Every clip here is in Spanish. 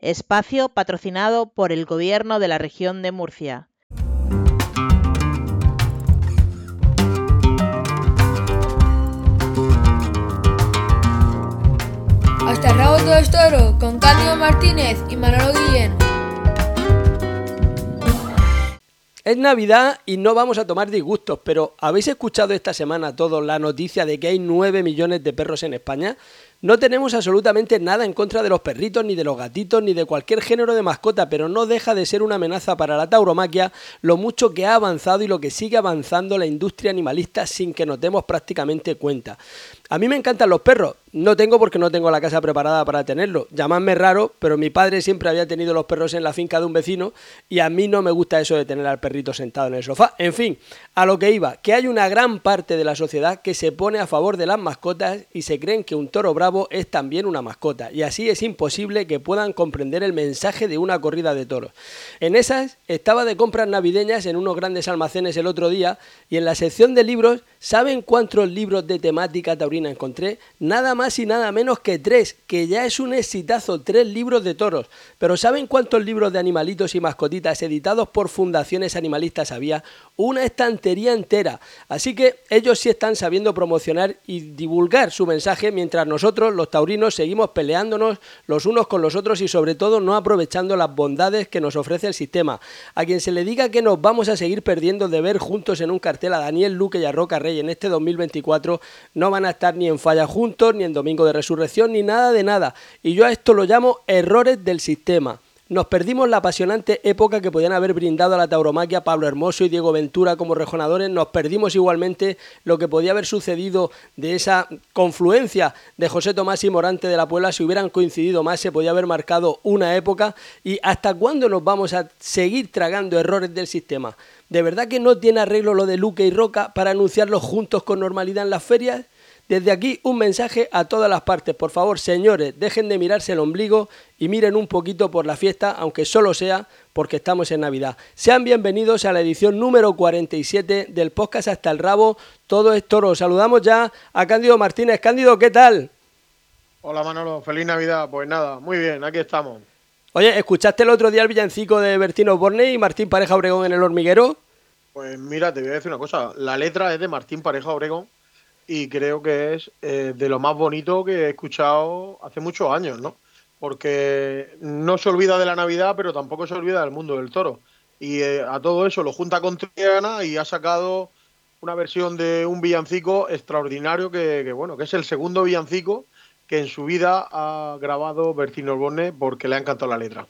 espacio patrocinado por el Gobierno de la región de Murcia. Hasta el rabo todo toro con Cándido Martínez y Manolo Guillén. Es Navidad y no vamos a tomar disgustos, pero ¿habéis escuchado esta semana todos la noticia de que hay 9 millones de perros en España? No tenemos absolutamente nada en contra de los perritos, ni de los gatitos, ni de cualquier género de mascota, pero no deja de ser una amenaza para la tauromaquia lo mucho que ha avanzado y lo que sigue avanzando la industria animalista sin que nos demos prácticamente cuenta. A mí me encantan los perros, no tengo porque no tengo la casa preparada para tenerlo. Llamadme raro, pero mi padre siempre había tenido los perros en la finca de un vecino y a mí no me gusta eso de tener al perrito sentado en el sofá. En fin, a lo que iba, que hay una gran parte de la sociedad que se pone a favor de las mascotas y se creen que un toro bravo es también una mascota y así es imposible que puedan comprender el mensaje de una corrida de toros. En esas estaba de compras navideñas en unos grandes almacenes el otro día y en la sección de libros, ¿saben cuántos libros de temática taurina encontré nada más y nada menos que tres, que ya es un exitazo, tres libros de toros. Pero ¿saben cuántos libros de animalitos y mascotitas editados por fundaciones animalistas había? Una estantería entera. Así que ellos sí están sabiendo promocionar y divulgar su mensaje mientras nosotros, los taurinos, seguimos peleándonos los unos con los otros y sobre todo no aprovechando las bondades que nos ofrece el sistema. A quien se le diga que nos vamos a seguir perdiendo de ver juntos en un cartel a Daniel Luque y a Roca Rey en este 2024, no van a estar ni en Falla Juntos, ni en Domingo de Resurrección, ni nada de nada. Y yo a esto lo llamo errores del sistema. Nos perdimos la apasionante época que podían haber brindado a la tauromaquia Pablo Hermoso y Diego Ventura como rejonadores. Nos perdimos igualmente lo que podía haber sucedido de esa confluencia de José Tomás y Morante de la Puebla. Si hubieran coincidido más, se podía haber marcado una época. ¿Y hasta cuándo nos vamos a seguir tragando errores del sistema? ¿De verdad que no tiene arreglo lo de Luque y Roca para anunciarlos juntos con normalidad en las ferias? Desde aquí un mensaje a todas las partes. Por favor, señores, dejen de mirarse el ombligo y miren un poquito por la fiesta, aunque solo sea porque estamos en Navidad. Sean bienvenidos a la edición número 47 del podcast Hasta el Rabo. Todo es toro. Saludamos ya a Cándido Martínez. Cándido, ¿qué tal? Hola Manolo, feliz Navidad. Pues nada, muy bien, aquí estamos. Oye, ¿escuchaste el otro día el villancico de Bertino Borne y Martín Pareja Obregón en el hormiguero? Pues mira, te voy a decir una cosa. La letra es de Martín Pareja Obregón y creo que es eh, de lo más bonito que he escuchado hace muchos años, ¿no? Porque no se olvida de la Navidad, pero tampoco se olvida del mundo del toro. Y eh, a todo eso lo junta con Triana y ha sacado una versión de un villancico extraordinario que, bueno, que es el segundo villancico que en su vida ha grabado Bertino Orbone porque le ha encantado la letra.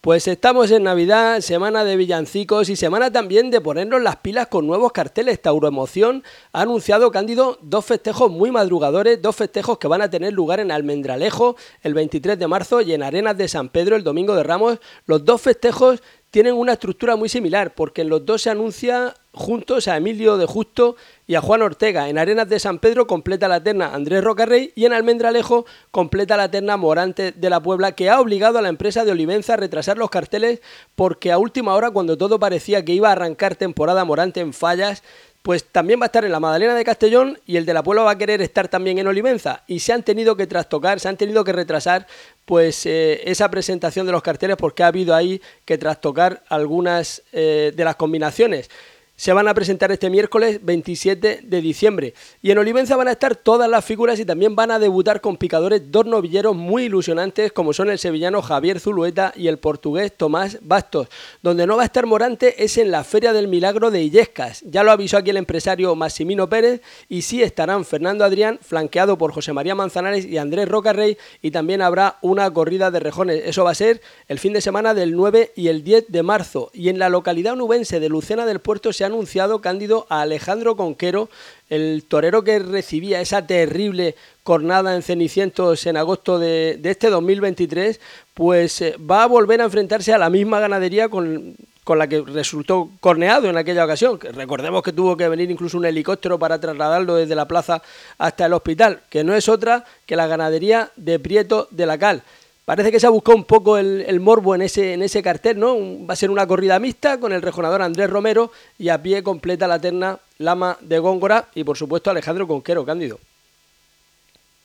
Pues estamos en Navidad, semana de villancicos y semana también de ponernos las pilas con nuevos carteles. Tauroemoción ha anunciado Cándido dos festejos muy madrugadores, dos festejos que van a tener lugar en Almendralejo el 23 de marzo y en Arenas de San Pedro el domingo de Ramos. Los dos festejos tienen una estructura muy similar, porque en los dos se anuncia juntos a Emilio de Justo y a Juan Ortega. En Arenas de San Pedro completa la terna Andrés Rocarrey y en Almendralejo completa la terna Morante de la Puebla, que ha obligado a la empresa de Olivenza a retrasar los carteles porque a última hora, cuando todo parecía que iba a arrancar temporada Morante en fallas, pues también va a estar en la Madalena de Castellón y el de la Puebla va a querer estar también en Olivenza y se han tenido que trastocar, se han tenido que retrasar pues eh, esa presentación de los carteles porque ha habido ahí que trastocar algunas eh, de las combinaciones se van a presentar este miércoles 27 de diciembre. Y en Olivenza van a estar todas las figuras y también van a debutar con picadores dos novilleros muy ilusionantes como son el sevillano Javier Zulueta y el portugués Tomás Bastos. Donde no va a estar Morante es en la Feria del Milagro de Illescas. Ya lo avisó aquí el empresario Massimino Pérez y sí estarán Fernando Adrián flanqueado por José María Manzanares y Andrés Rocarrey y también habrá una corrida de rejones. Eso va a ser el fin de semana del 9 y el 10 de marzo. Y en la localidad onubense de Lucena del Puerto se anunciado, Cándido, a Alejandro Conquero, el torero que recibía esa terrible cornada en Cenicientos en agosto de, este 2023, pues eh, va a volver a enfrentarse a la misma ganadería con, con la que resultó corneado en aquella ocasión. Recordemos que tuvo que venir incluso un helicóptero para trasladarlo desde la plaza hasta el hospital, que no es otra que la ganadería de Prieto de la Cal. Parece que se ha buscado un poco el, morbo en ese, en ese cartel, ¿no? va a ser una corrida mixta con el rejonador Andrés Romero y a pie completa la terna Lama de Góngora y por supuesto Alejandro Conquero, Cándido.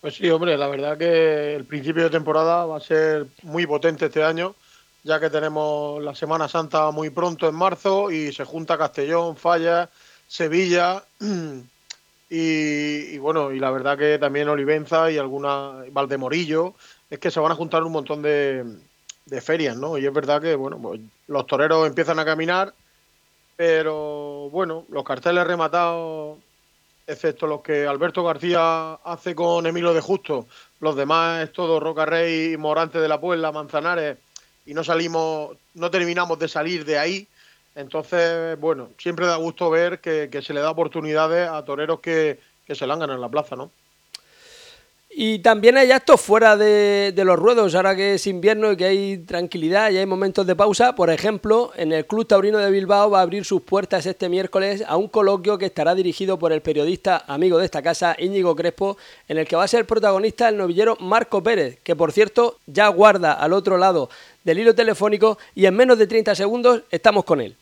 Pues sí, hombre, la verdad que el principio de temporada va a ser muy potente este año, ya que tenemos la Semana Santa muy pronto en marzo y se junta Castellón, Falla, Sevilla y, bueno, y la verdad que también Olivenza y alguna Valdemorillo, es que se van a juntar un montón de, ferias, ¿no? Y es verdad que, bueno, pues los toreros empiezan a caminar, pero bueno, los carteles rematados, excepto los que Alberto García hace con Emilio de Justo, los demás es todo Roca Rey, Morante de la Puebla, Manzanares, y no salimos, no terminamos de salir de ahí. Entonces, bueno, siempre da gusto ver que, se le da oportunidades a toreros que, que se langan en la plaza, ¿no? Y también hay actos fuera de, los ruedos, ahora que es invierno y que hay tranquilidad y hay momentos de pausa. Por ejemplo, en el Club Taurino de Bilbao va a abrir sus puertas este miércoles a un coloquio que estará dirigido por el periodista amigo de esta casa, Íñigo Crespo, en el que va a ser protagonista el novillero Marco Pérez, que por cierto ya guarda al otro lado del hilo telefónico y en menos de 30 segundos estamos con él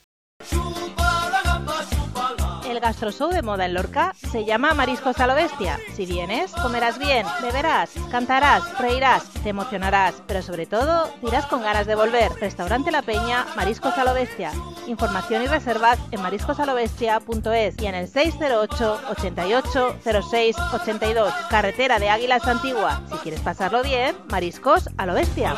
gastroshow de moda en Lorca se llama Mariscos a lo Bestia. Si vienes, comerás bien, beberás, cantarás, reirás, te emocionarás, pero sobre todo dirás con ganas de volver. Restaurante La Peña, Mariscos a lo Bestia. Información y reservas en mariscosalobestia.es y en el 608 88 06 82. Carretera de Águilas Antigua. Si quieres pasarlo bien, Mariscos a lo Bestia.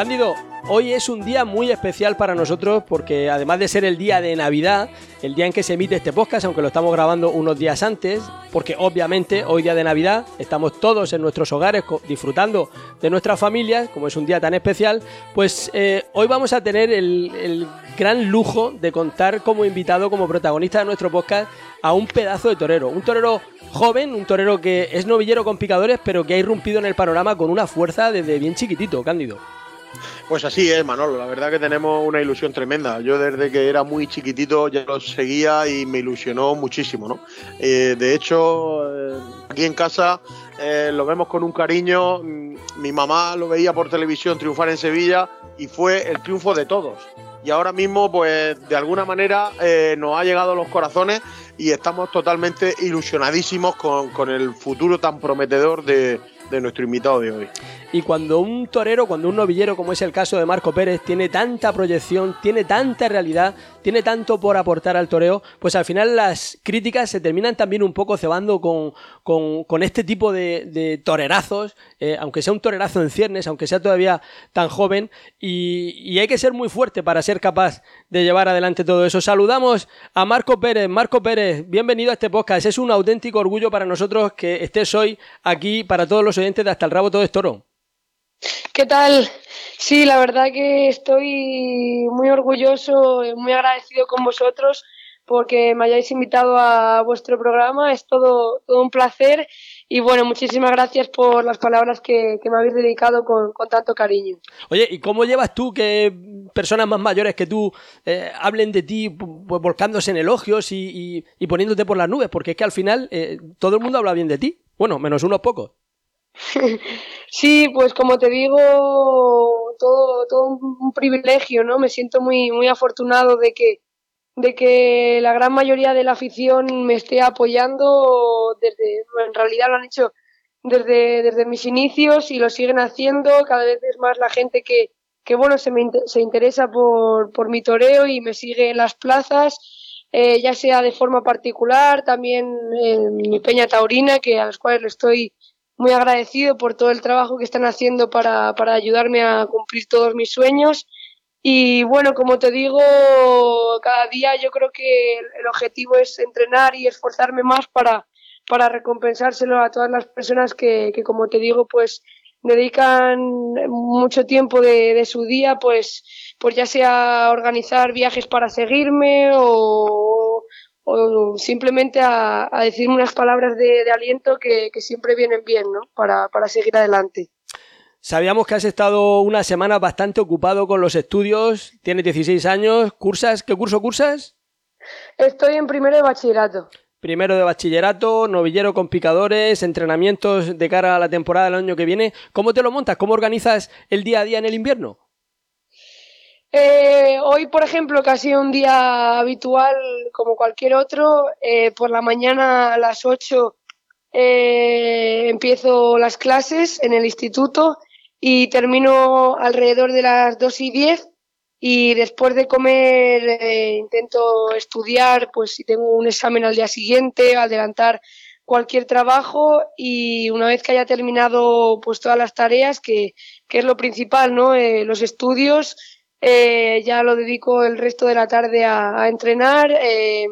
Cándido, hoy es un día muy especial para nosotros porque además de ser el día de Navidad, el día en que se emite este podcast, aunque lo estamos grabando unos días antes, porque obviamente hoy día de Navidad estamos todos en nuestros hogares disfrutando de nuestras familias, como es un día tan especial, pues eh, hoy vamos a tener el, el gran lujo de contar como invitado, como protagonista de nuestro podcast, a un pedazo de torero, un torero joven, un torero que es novillero con picadores, pero que ha irrumpido en el panorama con una fuerza desde bien chiquitito, Cándido. Pues así es, Manolo. La verdad que tenemos una ilusión tremenda. Yo desde que era muy chiquitito ya lo seguía y me ilusionó muchísimo, ¿no? Eh, de hecho, eh, aquí en casa eh, lo vemos con un cariño. Mm, mi mamá lo veía por televisión triunfar en Sevilla y fue el triunfo de todos. Y ahora mismo, pues de alguna manera nos ha llegado a los corazones y estamos totalmente ilusionadísimos con, el futuro tan prometedor de nuestro invitado de hoy. Y cuando un torero, cuando un novillero, como es el caso de Marco Pérez, tiene tanta proyección, tiene tanta realidad, tiene tanto por aportar al toreo, pues al final las críticas se terminan también un poco cebando con, con, este tipo de, torerazos, eh, aunque sea un torerazo en ciernes, aunque sea todavía tan joven, y, hay que ser muy fuerte para ser capaz de llevar adelante todo eso. Saludamos a Marco Pérez. Marco Pérez, bienvenido a este podcast. Es un auténtico orgullo para nosotros que estés hoy aquí para todos los oyentes de Hasta el Rabo Todo es Toro. ¿Qué tal? Sí, la verdad que estoy muy orgulloso, y muy agradecido con vosotros porque me hayáis invitado a vuestro programa. Es todo, todo un placer y bueno, muchísimas gracias por las palabras que, me habéis dedicado con, tanto cariño. Oye, ¿y cómo llevas tú que personas más mayores que tú eh, hablen de ti pues, volcándose en elogios y, poniéndote por las nubes? Porque es que al final eh, todo el mundo habla bien de ti. Bueno, menos unos pocos. Sí, pues como te digo, todo, todo un privilegio, ¿no? Me siento muy, muy afortunado de que, de que la gran mayoría de la afición me esté apoyando desde, en realidad lo han hecho desde, desde mis inicios y lo siguen haciendo, cada vez es más la gente que, que bueno, se, me, se interesa por, por mi toreo y me sigue en las plazas, eh, ya sea de forma particular, también en mi peña taurina, que a las cuales le estoy muy agradecido por todo el trabajo que están haciendo para, para ayudarme a cumplir todos mis sueños. Y bueno, como te digo, cada día yo creo que el objetivo es entrenar y esforzarme más para, para recompensárselo a todas las personas que, que como te digo, pues dedican mucho tiempo de, de, su día, pues, pues ya sea organizar viajes para seguirme o, o simplemente a, a decirme unas palabras de, aliento que, siempre vienen bien, ¿no? Para, seguir adelante. Sabíamos que has estado una semana bastante ocupado con los estudios, tienes 16 años, ¿cursas? ¿Qué curso cursas? Estoy en primero de bachillerato. Primero de bachillerato, novillero con picadores, entrenamientos de cara a la temporada del año que viene. ¿Cómo te lo montas? ¿Cómo organizas el día a día en el invierno? Eh, hoy, por ejemplo, que ha sido un día habitual como cualquier otro, eh, por la mañana a las 8 eh, empiezo las clases en el instituto y termino alrededor de las 2 y 10 y después de comer intento estudiar, pues si tengo un examen al día siguiente, adelantar cualquier trabajo y una vez que haya terminado pues todas las tareas, que, que es lo principal, ¿no? Los estudios, eh, ya lo dedico el resto de la tarde a, entrenar, eh,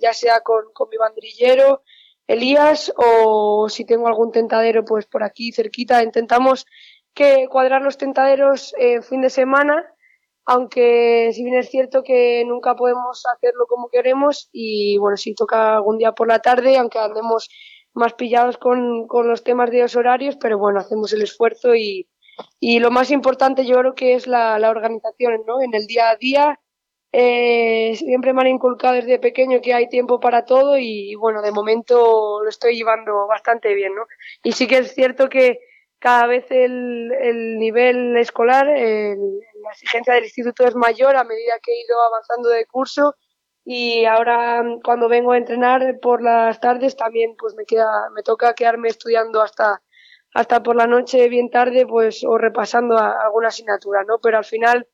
ya sea con, con mi bandrillero, Elías, o si tengo algún tentadero pues por aquí cerquita, intentamos que cuadrar los tentaderos en fin de semana aunque si bien es cierto que nunca podemos hacerlo como queremos y bueno, si toca algún día por la tarde, aunque andemos más pillados con, con los temas de los horarios, pero bueno, hacemos el esfuerzo y, y lo más importante yo creo que es la, la organización, ¿no? En el día a día eh, siempre me han inculcado desde pequeño que hay tiempo para todo y, bueno, de momento lo estoy llevando bastante bien, ¿no? Y sí que es cierto que cada vez el, el nivel escolar, el, la exigencia del instituto es mayor a medida que he ido avanzando de curso y ahora cuando vengo a entrenar por las tardes también pues me queda me toca quedarme estudiando hasta hasta por la noche bien tarde pues o repasando a, alguna asignatura no pero al final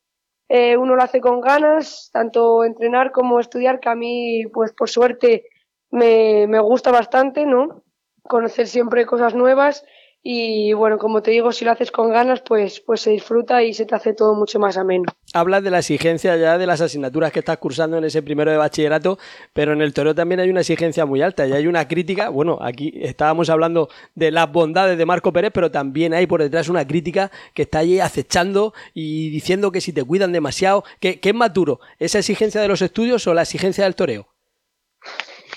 eh, uno lo hace con ganas tanto entrenar como estudiar que a mí pues por suerte me, me gusta bastante no conocer siempre cosas nuevas y bueno, como te digo, si lo haces con ganas, pues, pues se disfruta y se te hace todo mucho más ameno. Hablas de la exigencia ya de las asignaturas que estás cursando en ese primero de bachillerato, pero en el toreo también hay una exigencia muy alta y hay una crítica. Bueno, aquí estábamos hablando de las bondades de Marco Pérez, pero también hay por detrás una crítica que está allí acechando y diciendo que si te cuidan demasiado, que, que es más duro, esa exigencia de los estudios o la exigencia del toreo.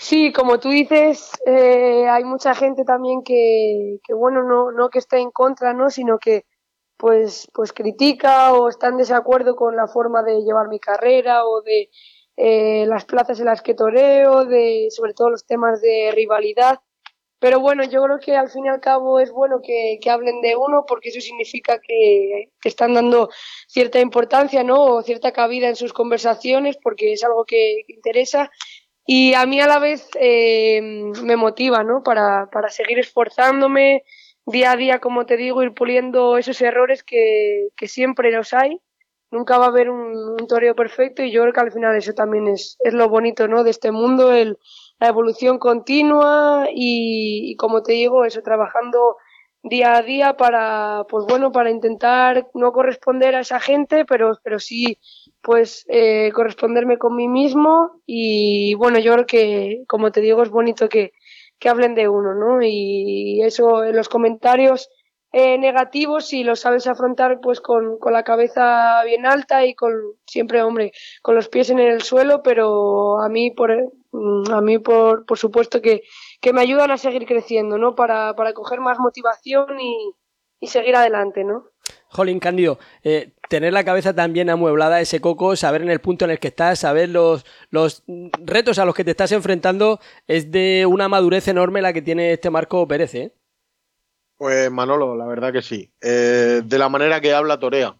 Sí, como tú dices, eh, hay mucha gente también que, que, bueno, no, no que esté en contra, ¿no? Sino que pues, pues critica o está en desacuerdo con la forma de llevar mi carrera o de eh, las plazas en las que toreo, de sobre todo los temas de rivalidad. Pero bueno, yo creo que al fin y al cabo es bueno que, que hablen de uno porque eso significa que, están dando cierta importancia, ¿no? O cierta cabida en sus conversaciones porque es algo que interesa y a mí a la vez eh, me motiva, ¿no? Para, para seguir esforzándome día a día, como te digo, ir puliendo esos errores que, que siempre los hay. Nunca va a haber un, un, toreo perfecto y yo creo que al final eso también es, es lo bonito, ¿no? De este mundo, el, la evolución continua y, y como te digo, eso, trabajando día a día para, pues bueno, para intentar no corresponder a esa gente, pero, pero sí pues eh, corresponderme con mí mismo y bueno, yo creo que, como te digo, es bonito que, que hablen de uno, ¿no? Y eso en los comentarios eh, negativos, si lo sabes afrontar pues con, con la cabeza bien alta y con siempre, hombre, con los pies en el suelo, pero a mí, por, mm, a mí por, por supuesto que, que me ayudan a seguir creciendo, ¿no? Para, para coger más motivación y, y seguir adelante, ¿no? Jolín, Cándido, eh, tener la cabeza también amueblada, ese coco, saber en el punto en el que estás, saber los, los retos a los que te estás enfrentando, es de una madurez enorme la que tiene este Marco Pérez, ¿eh? Pues Manolo, la verdad que sí. Eh, de la manera que habla Torea,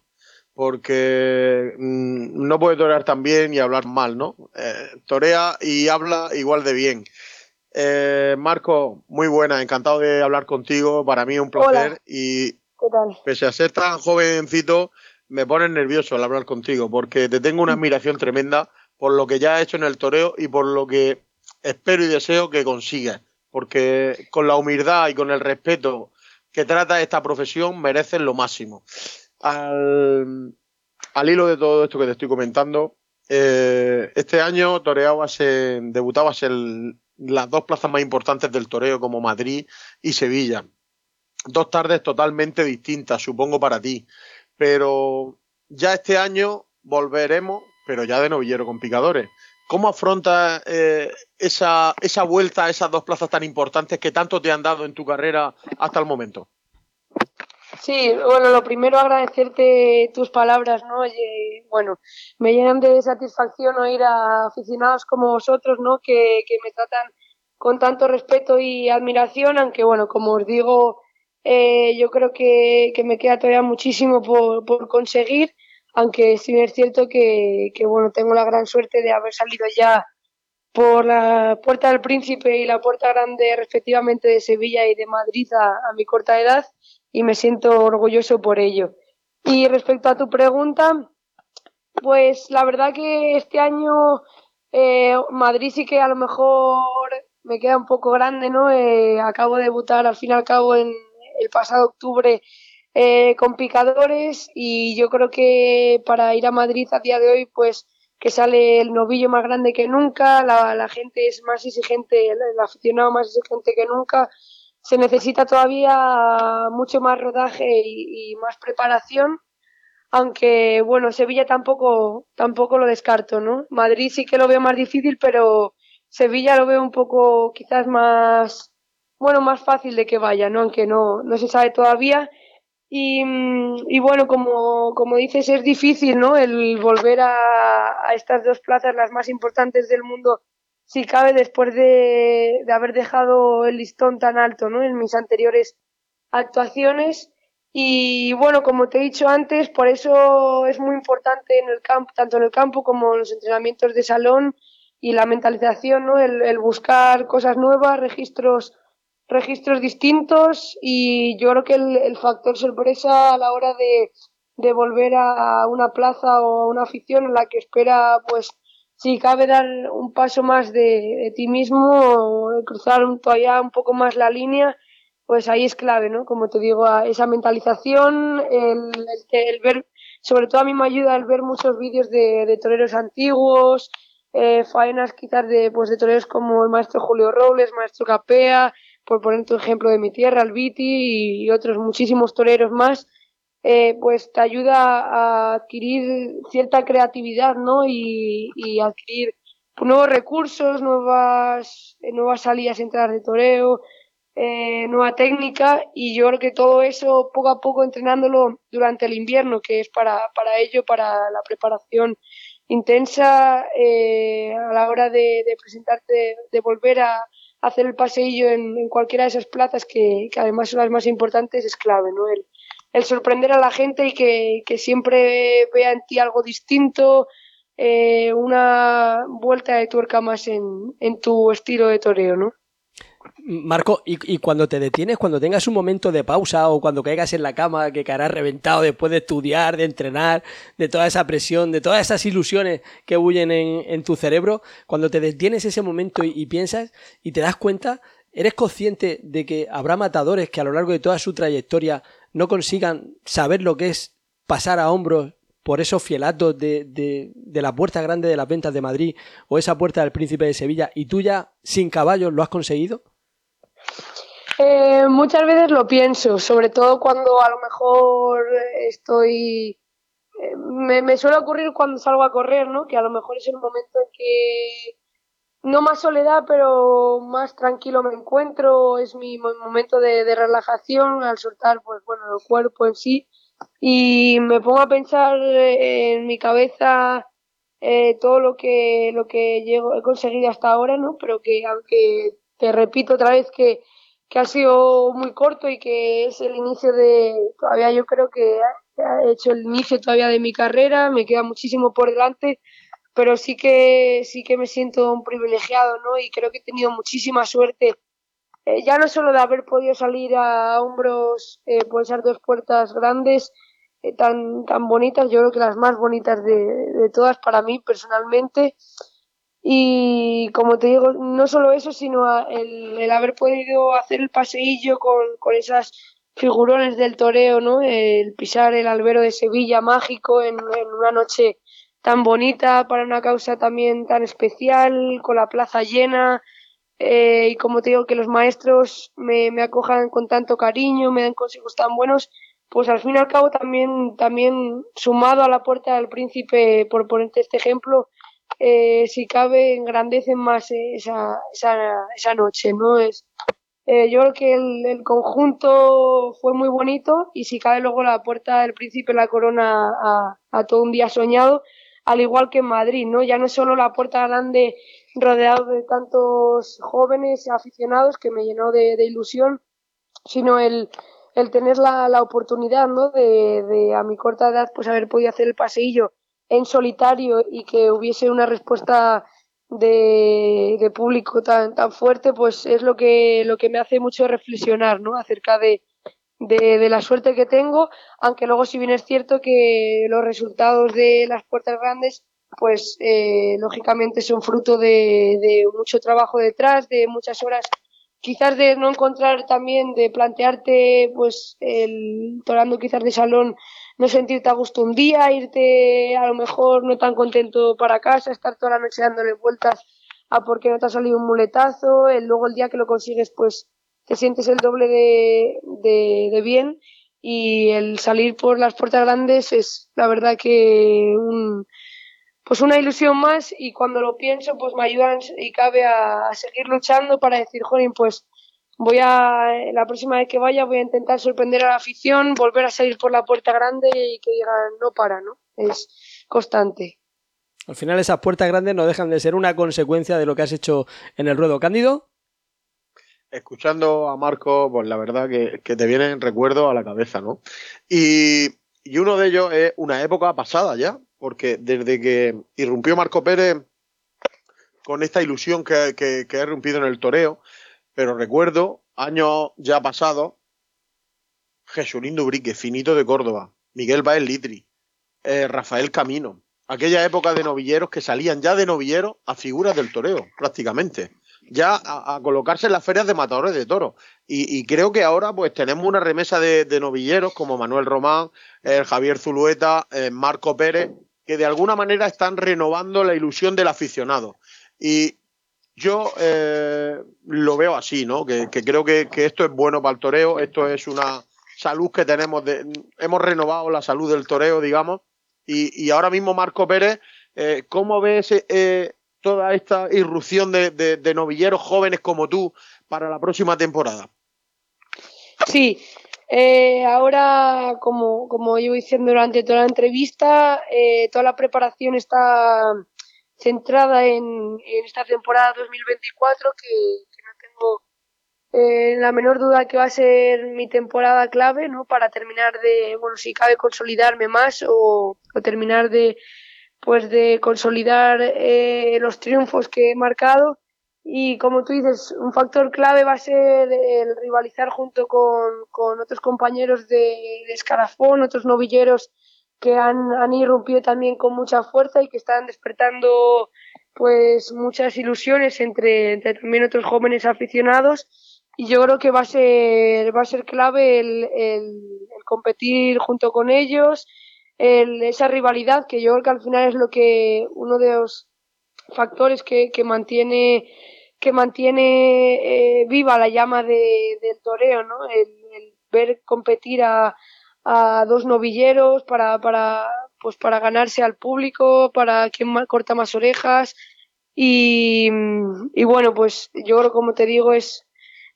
porque mmm, no puede torear tan bien y hablar mal, ¿no? Eh, torea y habla igual de bien. Eh, Marco, muy buena, encantado de hablar contigo, para mí es un placer Hola. y ¿Qué tal? pese a ser tan jovencito, me pones nervioso al hablar contigo, porque te tengo una admiración tremenda por lo que ya has hecho en el toreo y por lo que espero y deseo que consigas, porque con la humildad y con el respeto que trata esta profesión mereces lo máximo. Al, al hilo de todo esto que te estoy comentando, eh, este año toreabas en, debutabas en las dos plazas más importantes del toreo como Madrid y Sevilla dos tardes totalmente distintas, supongo, para ti. Pero ya este año volveremos, pero ya de novillero con picadores. ¿Cómo afrontas eh, esa, esa vuelta a esas dos plazas tan importantes que tanto te han dado en tu carrera hasta el momento? Sí, bueno, lo primero agradecerte tus palabras, ¿no? Oye, bueno, me llenan de satisfacción oír a aficionados como vosotros, ¿no? Que, que me tratan con tanto respeto y admiración, aunque bueno, como os digo, eh, yo creo que, que, me queda todavía muchísimo por, por, conseguir, aunque sí es cierto que, que bueno, tengo la gran suerte de haber salido ya por la Puerta del Príncipe y la Puerta Grande respectivamente de Sevilla y de Madrid a, mi corta edad y me siento orgulloso por ello. Y respecto a tu pregunta, pues la verdad que este año eh, Madrid sí que a lo mejor me queda un poco grande, ¿no? Eh, acabo de debutar al fin y al cabo en el pasado octubre eh, con picadores y yo creo que para ir a Madrid a día de hoy pues que sale el novillo más grande que nunca, la, gente es más exigente, el, aficionado más exigente que nunca, se necesita todavía mucho más rodaje y, más preparación, aunque bueno, Sevilla tampoco, tampoco lo descarto, ¿no? Madrid sí que lo veo más difícil, pero Sevilla lo veo un poco quizás más, bueno, más fácil de que vaya, ¿no? Aunque no, no se sabe todavía y, y, bueno, como, como dices, es difícil, ¿no? El volver a, a, estas dos plazas, las más importantes del mundo, si cabe, después de, de, haber dejado el listón tan alto, ¿no? En mis anteriores actuaciones. Y bueno, como te he dicho antes, por eso es muy importante en el campo, tanto en el campo como en los entrenamientos de salón y la mentalización, ¿no? El, el buscar cosas nuevas, registros registros distintos y yo creo que el, factor sorpresa a la hora de, volver a una plaza o a una afición en la que espera, pues, si cabe dar un paso más de, ti mismo o cruzar todavía un poco más la línea, pues ahí es clave, ¿no? Como te digo, esa mentalización, el, el, ver, sobre todo a mí me ayuda el ver muchos vídeos de, de toreros antiguos, eh, faenas quizás de, pues, de toreros como el maestro Julio Robles, maestro Capea, por poner tu ejemplo de mi tierra, el Viti y otros muchísimos toreros más, eh, pues te ayuda a adquirir cierta creatividad, ¿no? Y, y adquirir nuevos recursos, nuevas, eh, nuevas salidas y entradas de toreo, eh, nueva técnica y yo creo que todo eso poco a poco entrenándolo durante el invierno, que es para, para ello, para la preparación intensa eh, a la hora de, de presentarte, de volver a, hacer el paseillo en, cualquiera de esas plazas que, además son las más importantes es clave, ¿no? El, el sorprender a la gente y que, que, siempre vea en ti algo distinto, eh, una vuelta de tuerca más en, en tu estilo de toreo, ¿no? Marco, y, cuando te detienes, cuando tengas un momento de pausa o cuando caigas en la cama que caerás reventado después de estudiar, de entrenar, de toda esa presión, de todas esas ilusiones que huyen en, tu cerebro, cuando te detienes ese momento y, piensas y te das cuenta, ¿eres consciente de que habrá matadores que a lo largo de toda su trayectoria no consigan saber lo que es pasar a hombros por esos fielatos de, de, de, la puerta grande de las ventas de Madrid o esa puerta del príncipe de Sevilla y tú ya sin caballos lo has conseguido? Eh, muchas veces lo pienso, sobre todo cuando a lo mejor estoy... Eh, me, suele ocurrir cuando salgo a correr, ¿no? Que a lo mejor es el momento en que no más soledad, pero más tranquilo me encuentro, es mi momento de, relajación al soltar, pues bueno, el cuerpo en sí. Y me pongo a pensar en mi cabeza eh, todo lo que, lo que llego, he conseguido hasta ahora, ¿no? Pero que aunque te repito otra vez que, que ha sido muy corto y que es el inicio de, todavía yo creo que he hecho el inicio todavía de mi carrera, me queda muchísimo por delante, pero sí que, sí que me siento un privilegiado, ¿no? Y creo que he tenido muchísima suerte, eh, ya no solo de haber podido salir a hombros eh, por esas dos puertas grandes, eh, tan, tan bonitas, yo creo que las más bonitas de, de todas para mí personalmente, y como te digo, no solo eso, sino el, haber podido hacer el paseillo con, con esas figurones del toreo, ¿no? El pisar el albero de Sevilla mágico en, en, una noche tan bonita, para una causa también tan especial, con la plaza llena, eh, y como te digo, que los maestros me, me acojan con tanto cariño, me dan consejos tan buenos, pues al fin y al cabo también, también sumado a la puerta del príncipe, por ponerte este ejemplo, eh, si cabe, engrandecen más esa, esa, esa noche, ¿no? Es, eh, yo creo que el, el, conjunto fue muy bonito y si cabe luego la puerta del príncipe la corona a, a, todo un día soñado, al igual que en Madrid, ¿no? Ya no es solo la puerta grande rodeado de tantos jóvenes aficionados que me llenó de, de ilusión, sino el, el tener la, la oportunidad, ¿no? De, de, a mi corta edad, pues haber podido hacer el paseillo en solitario y que hubiese una respuesta de, público tan, tan fuerte, pues es lo que, lo que me hace mucho reflexionar, ¿no? Acerca de, de, de, la suerte que tengo, aunque luego si bien es cierto que los resultados de las puertas grandes, pues eh, lógicamente son fruto de, de mucho trabajo detrás, de muchas horas quizás de no encontrar también, de plantearte, pues, el torando quizás de salón, no sentirte a gusto un día, irte a lo mejor no tan contento para casa, estar toda la noche dándole vueltas a por qué no te ha salido un muletazo, el, luego el día que lo consigues, pues, te sientes el doble de, de, bien y el salir por las puertas grandes es la verdad que un, pues una ilusión más y cuando lo pienso pues me ayudan y cabe a, a seguir luchando para decir, Jolín, pues voy a, la próxima vez que vaya voy a intentar sorprender a la afición, volver a salir por la puerta grande y que digan, no para, ¿no? Es constante. Al final esas puertas grandes no dejan de ser una consecuencia de lo que has hecho en el ruedo. Cándido. Escuchando a Marco, pues la verdad que, que te vienen recuerdos a la cabeza, ¿no? Y, y uno de ellos es una época pasada ya, porque desde que irrumpió Marco Pérez con esta ilusión que, que, que ha irrumpido en el toreo, pero recuerdo años ya pasados, Jesulín Dubrique, Finito de Córdoba, Miguel Baez Litri, eh, Rafael Camino, aquella época de novilleros que salían ya de novilleros a figuras del toreo, prácticamente ya a, colocarse en las ferias de matadores de toros. Y, creo que ahora pues tenemos una remesa de, novilleros como Manuel Román, el Javier Zulueta, eh, Marco Pérez, que de alguna manera están renovando la ilusión del aficionado. Y yo eh, lo veo así, ¿no? Que, creo que, esto es bueno para el toreo, esto es una salud que tenemos, de, hemos renovado la salud del toreo, digamos, y, ahora mismo Marco Pérez, eh, ¿cómo ves eh, toda esta irrupción de, novilleros jóvenes como tú para la próxima temporada? Sí, eh, ahora, como, como llevo diciendo durante toda la entrevista, eh, toda la preparación está centrada en, esta temporada 2024, que, que no tengo eh, la menor duda que va a ser mi temporada clave, ¿no? Para terminar de, bueno, si cabe consolidarme más o, terminar de, pues de consolidar eh, los triunfos que he marcado y como tú dices, un factor clave va a ser el rivalizar junto con, con otros compañeros de, escalafón, otros novilleros que han, han irrumpido también con mucha fuerza y que están despertando pues muchas ilusiones entre, entre también otros jóvenes aficionados y yo creo que va a ser va a ser clave el, el, competir junto con ellos el, esa rivalidad que yo creo que al final es lo que uno de los factores que, que mantiene que mantiene eh, viva la llama de, del toreo, ¿no? El ver competir a, a, dos novilleros para, para, pues para ganarse al público, para quien corta más orejas. Y, y bueno, pues yo creo, como te digo, es,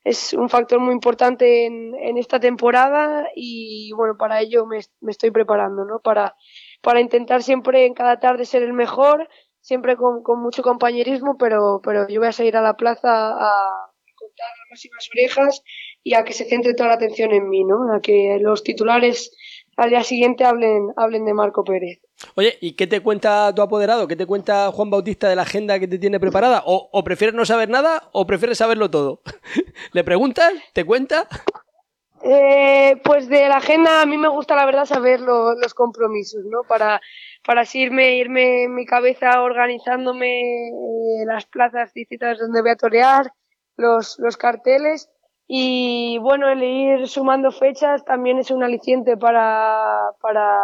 es un factor muy importante en, en esta temporada y bueno, para ello me, estoy preparando, ¿no? Para, para intentar siempre en cada tarde ser el mejor, siempre con, con, mucho compañerismo, pero, pero yo voy a salir a la plaza a contar las máximas orejas y a que se centre toda la atención en mí, ¿no? A que los titulares al día siguiente hablen, hablen de Marco Pérez. Oye, ¿y qué te cuenta tu apoderado? ¿Qué te cuenta Juan Bautista de la agenda que te tiene preparada? ¿O, o prefieres no saber nada o prefieres saberlo todo? ¿Le preguntas? ¿Te cuenta? Eh, pues de la agenda a mí me gusta la verdad saber lo, los compromisos, ¿no? Para, para así irme, irme en mi cabeza organizándome eh, las plazas distintas donde voy a torear, los, los carteles y bueno, el ir sumando fechas también es un aliciente para, para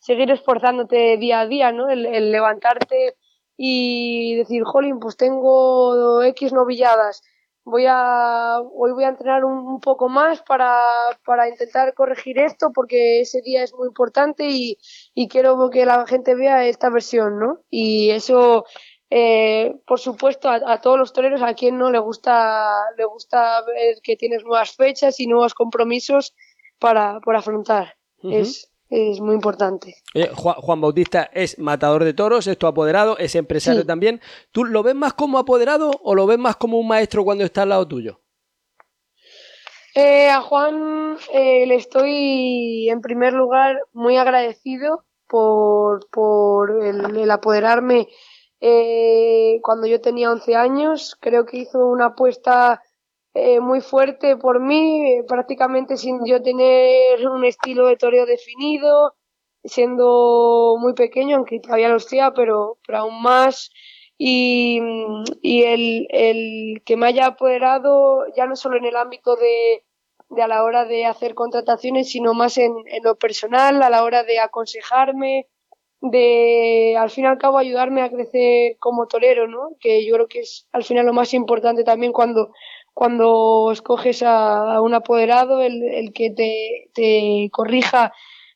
seguir esforzándote día a día, ¿no? El, levantarte y decir, jolín, pues tengo X novilladas, voy a, hoy voy a entrenar un, un, poco más para, para intentar corregir esto porque ese día es muy importante y, y quiero que la gente vea esta versión, ¿no? Y eso, eh, por supuesto, a, a, todos los toreros, a quien no le gusta, le gusta ver que tienes nuevas fechas y nuevos compromisos para, para afrontar. Uh -huh. Es, es muy importante. Oye, Juan, Juan, Bautista es matador de toros, es tu apoderado, es empresario sí. también. ¿Tú lo ves más como apoderado o lo ves más como un maestro cuando está al lado tuyo? Eh, a Juan eh, le estoy en primer lugar muy agradecido por, por el, apoderarme eh, cuando yo tenía 11 años. Creo que hizo una apuesta muy fuerte por mí, prácticamente sin yo tener un estilo de toreo definido, siendo muy pequeño, aunque todavía lo sea, pero, pero aún más y, y el, el, que me haya apoderado ya no solo en el ámbito de, de a la hora de hacer contrataciones, sino más en, en, lo personal, a la hora de aconsejarme, de al fin y al cabo ayudarme a crecer como torero, ¿no? Que yo creo que es al final lo más importante también cuando, cuando escoges a, un apoderado, el, el que te, te corrija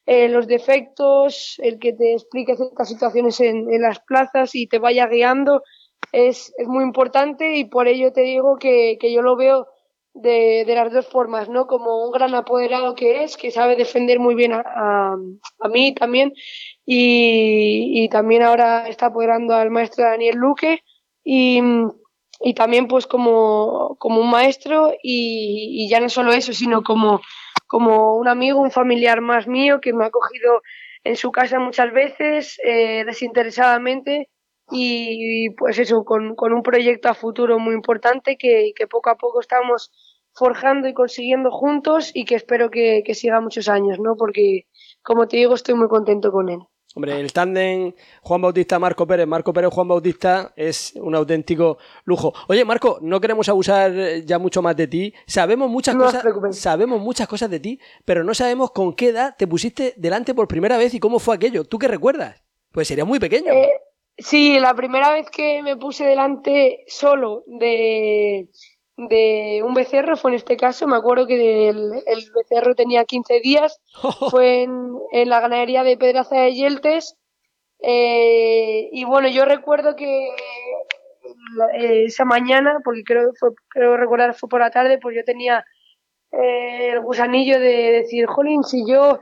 eh, los defectos, el que te explique ciertas situaciones en, las plazas y te vaya guiando es, es, muy importante y por ello te digo que, que yo lo veo de, de, las dos formas, ¿no? Como un gran apoderado que es, que sabe defender muy bien a, a, a mí también y, también ahora está apoderando al maestro Daniel Luque y, y también pues como, como un maestro y, y ya no solo eso, sino como como un amigo, un familiar más mío que me ha cogido en su casa muchas veces, eh, desinteresadamente, y, pues eso, con, con, un proyecto a futuro muy importante que, que, poco a poco estamos forjando y consiguiendo juntos y que espero que, que siga muchos años, ¿no? Porque, como te digo, estoy muy contento con él. Hombre, el tándem Juan Bautista Marco Pérez, Marco Pérez Juan Bautista es un auténtico lujo. Oye, Marco, no queremos abusar ya mucho más de ti. Sabemos muchas no cosas, sabemos muchas cosas de ti, pero no sabemos con qué edad te pusiste delante por primera vez y cómo fue aquello. ¿Tú qué recuerdas? Pues sería muy pequeño. Eh, sí, la primera vez que me puse delante solo de de un becerro, fue en este caso, me acuerdo que el, el becerro tenía 15 días, fue en, en, la ganadería de Pedraza de Yeltes, eh, y bueno, yo recuerdo que eh, esa mañana, porque creo, fue, creo recordar fue por la tarde, pues yo tenía eh, el gusanillo de decir, jolín, si yo,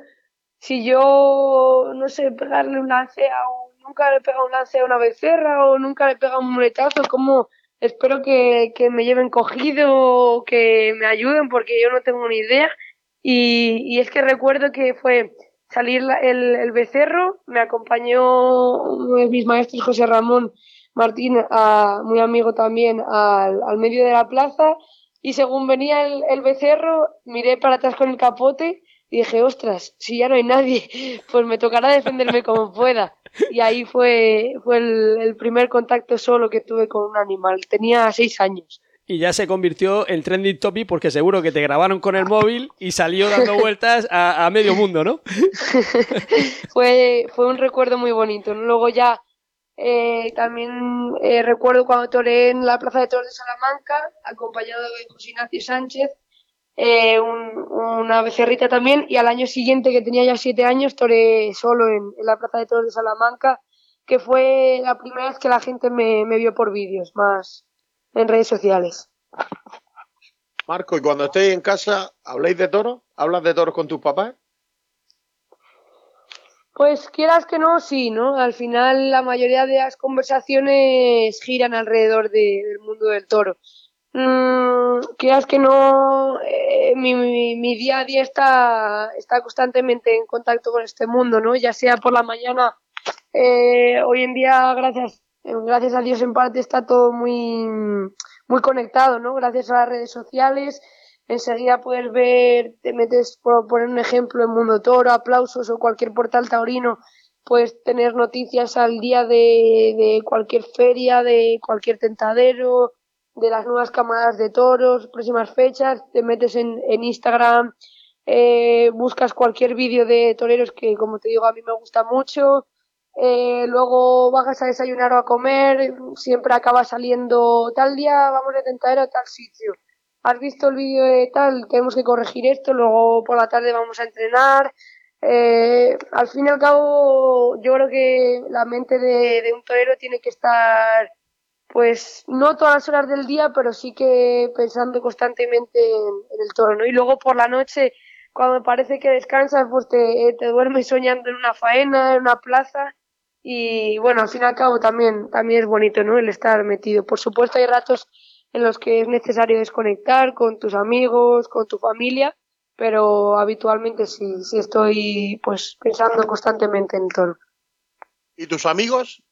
si yo, no sé, pegarle un lance a un, nunca le he pegado un lance a una becerra o nunca le he pegado un muletazo, como espero que, que me lleven cogido, que me ayuden porque yo no tengo ni idea. Y, y es que recuerdo que fue salir el, el, becerro, me acompañó uno de mis maestros, José Ramón Martín, a, muy amigo también, al, al medio de la plaza. Y según venía el, el becerro, miré para atrás con el capote y dije, ostras, si ya no hay nadie, pues me tocará defenderme como pueda. Y ahí fue, fue el, el, primer contacto solo que tuve con un animal. Tenía seis años. Y ya se convirtió en trending topic porque seguro que te grabaron con el móvil y salió dando vueltas a, a medio mundo, ¿no? fue, fue un recuerdo muy bonito. Luego ya eh, también eh, recuerdo cuando toré en la Plaza de Toros de Salamanca, acompañado de José Ignacio Sánchez, eh, un, una becerrita también y al año siguiente que tenía ya siete años toré solo en, en, la Plaza de Toros de Salamanca que fue la primera vez que la gente me, me vio por vídeos más en redes sociales Marco, y cuando estéis en casa, ¿habláis de toros? ¿Hablas de toros con tus papás? Pues quieras que no, sí, ¿no? Al final la mayoría de las conversaciones giran alrededor de, del mundo del toro mmm, quieras que no, eh, mi, mi, mi, día a día está, está constantemente en contacto con este mundo, ¿no? Ya sea por la mañana, eh, hoy en día, gracias, gracias a Dios en parte está todo muy, muy conectado, ¿no? Gracias a las redes sociales, enseguida puedes ver, te metes, por poner un ejemplo, en Mundo Toro, Aplausos o cualquier portal taurino, puedes tener noticias al día de, de cualquier feria, de cualquier tentadero, de las nuevas cámaras de toros, próximas fechas, te metes en, en Instagram, eh, buscas cualquier vídeo de toreros que, como te digo, a mí me gusta mucho. Eh, luego bajas a desayunar o a comer, siempre acaba saliendo tal día, vamos a tentar a tal sitio. Has visto el vídeo de tal, tenemos que corregir esto, luego por la tarde vamos a entrenar. Eh, al fin y al cabo, yo creo que la mente de, de un torero tiene que estar pues no todas las horas del día, pero sí que pensando constantemente en, el toro. Y luego por la noche, cuando parece que descansas, pues te, te, duermes soñando en una faena, en una plaza. Y bueno, al fin y al cabo también, también es bonito, ¿no? El estar metido. Por supuesto hay ratos en los que es necesario desconectar con tus amigos, con tu familia, pero habitualmente sí, sí estoy pues pensando constantemente en todo. ¿Y tus amigos?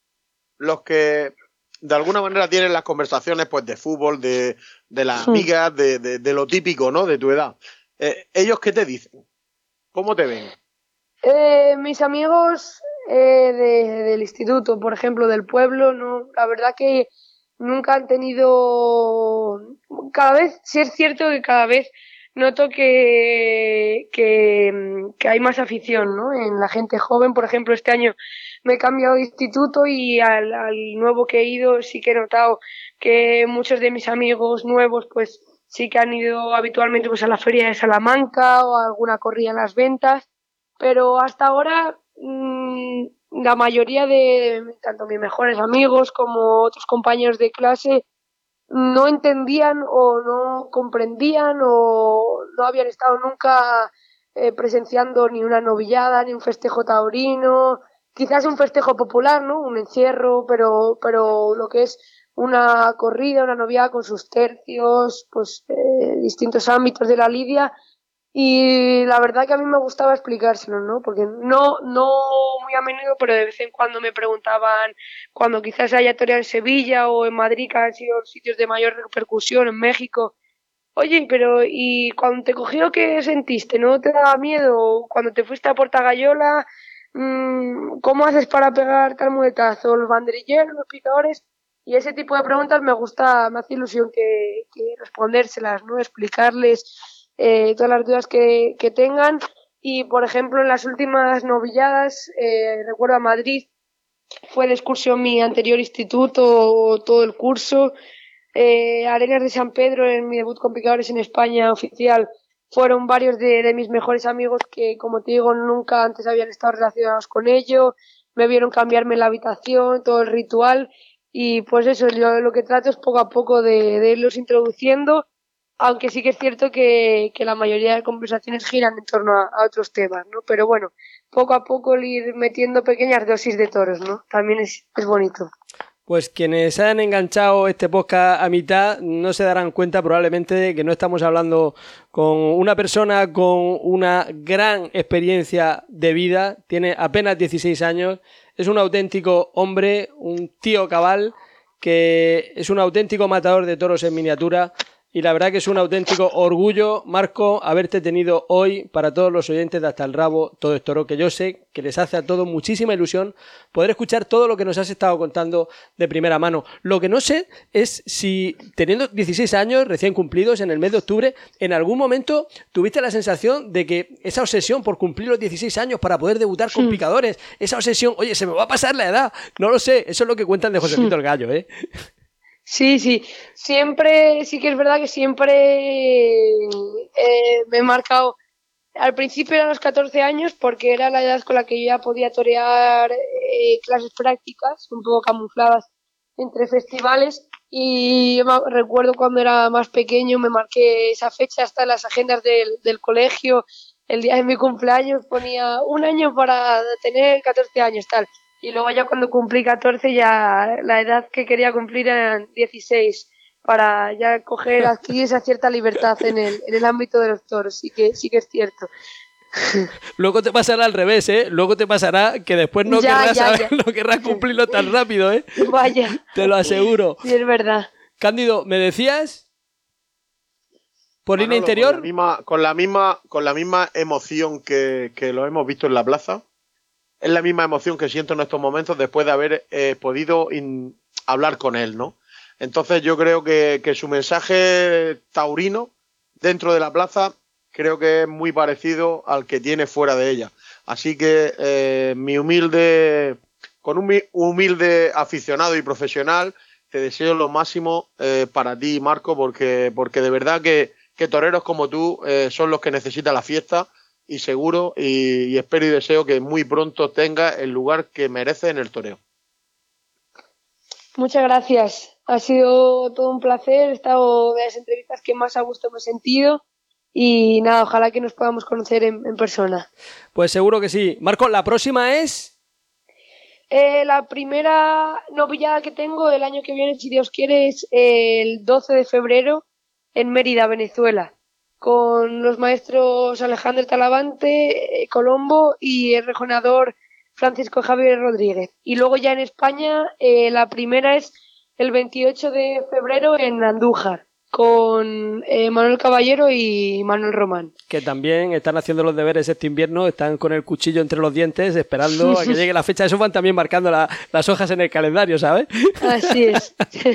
Los que de alguna manera tienen las conversaciones pues de fútbol, de, de las amigas, de, de, lo típico, ¿no? De tu edad. Eh, ¿Ellos qué te dicen? ¿Cómo te ven? Eh, mis amigos eh, del instituto, por ejemplo, del pueblo, no, la verdad que nunca han tenido, cada vez, sí es cierto que cada vez noto que, que, hay más afición ¿no? en la gente joven. Por ejemplo, este año me he cambiado de instituto y al, al nuevo que he ido sí que he notado que muchos de mis amigos nuevos pues sí que han ido habitualmente pues a la feria de Salamanca o a alguna corrida en las ventas, pero hasta ahora Mm, la mayoría de tanto mis mejores amigos como otros compañeros de clase no entendían o no comprendían o no habían estado nunca eh, presenciando ni una novillada ni un festejo taurino quizás un festejo popular no un encierro pero pero lo que es una corrida una novillada con sus tercios pues eh, distintos ámbitos de la lidia y la verdad que a mí me gustaba explicárselo, ¿no? Porque no, no muy a menudo, pero de vez en cuando me preguntaban, cuando quizás haya toreado en Sevilla o en Madrid, que han sido sitios de mayor repercusión, en México, oye, pero ¿y cuando te cogió qué sentiste? ¿No te daba miedo? Cuando te fuiste a Portagayola, mmm, ¿cómo haces para pegar tal muletazo? ¿Los banderilleros, los picadores? Y ese tipo de preguntas me gusta, me hace ilusión que, que respondérselas, ¿no? Explicarles eh, todas las dudas que, que, tengan. Y, por ejemplo, en las últimas novilladas, eh, recuerdo a Madrid, fue de excursión mi anterior instituto, todo el curso. Eh, Arenas de San Pedro, en mi debut con picadores en España oficial, fueron varios de, de, mis mejores amigos que, como te digo, nunca antes habían estado relacionados con ello. Me vieron cambiarme la habitación, todo el ritual. Y pues eso, yo lo que trato es poco a poco de, de irlos introduciendo aunque sí que es cierto que, la mayoría de conversaciones giran en torno a, otros temas, ¿no? Pero bueno, poco a poco ir metiendo pequeñas dosis de toros, ¿no? También es, es bonito. Pues quienes hayan enganchado este podcast a mitad no se darán cuenta probablemente de que no estamos hablando con una persona con una gran experiencia de vida, tiene apenas 16 años, es un auténtico hombre, un tío cabal, que es un auténtico matador de toros en miniatura, y la verdad que es un auténtico orgullo, Marco, haberte tenido hoy para todos los oyentes de Hasta el Rabo, todo esto, que yo sé que les hace a todos muchísima ilusión poder escuchar todo lo que nos has estado contando de primera mano. Lo que no sé es si, teniendo 16 años recién cumplidos en el mes de octubre, en algún momento tuviste la sensación de que esa obsesión por cumplir los 16 años para poder debutar con picadores, esa obsesión, oye, se me va a pasar la edad, no lo sé, eso es lo que cuentan de José Pito el Gallo, ¿eh? Sí, sí, siempre, sí que es verdad que siempre eh, me he marcado, al principio eran los 14 años porque era la edad con la que yo ya podía torear eh, clases prácticas, un poco camufladas entre festivales. Y recuerdo cuando era más pequeño me marqué esa fecha hasta en las agendas del, del colegio, el día de mi cumpleaños ponía un año para tener 14 años, tal y luego ya cuando cumplí 14 ya la edad que quería cumplir era 16 para ya coger aquí esa cierta libertad en el, en el ámbito de los toros, sí que, sí que es cierto. Luego te pasará al revés, ¿eh? Luego te pasará que después no, querrás, no querrás cumplirlo tan rápido, ¿eh? Vaya. Te lo aseguro. Sí, es verdad. Cándido, ¿me decías? ¿Por línea interior? Con la, misma, con la misma, con la misma emoción que, que lo hemos visto en la plaza, es la misma emoción que siento en estos momentos después de haber eh, podido hablar con él, ¿no? Entonces yo creo que, su mensaje taurino dentro de la plaza creo que es muy parecido al que tiene fuera de ella. Así que eh, mi humilde, con un humilde aficionado y profesional, te deseo lo máximo eh, para ti, Marco, porque, porque de verdad que, toreros como tú son los que necesita la fiesta y seguro y, espero y deseo que muy pronto tenga el lugar que merece en el toreo. Muchas gracias. Ha sido todo un placer. He estado de las entrevistas que más a gusto me he sentido. Y nada, ojalá que nos podamos conocer en, persona. Pues seguro que sí. Marco, la próxima es. Eh, la primera novillada que tengo el año que viene, si Dios quiere, es el 12 de febrero en Mérida, Venezuela, con los maestros Alejandro Talavante, eh, Colombo y el rejonador Francisco Javier Rodríguez. Y luego ya en España, eh, la primera es el 28 de febrero en Andújar con eh, Manuel Caballero y Manuel Román. Que también están haciendo los deberes este invierno, están con el cuchillo entre los dientes esperando a que llegue la fecha. Eso van también marcando las hojas en el calendario, ¿sabes? Así es.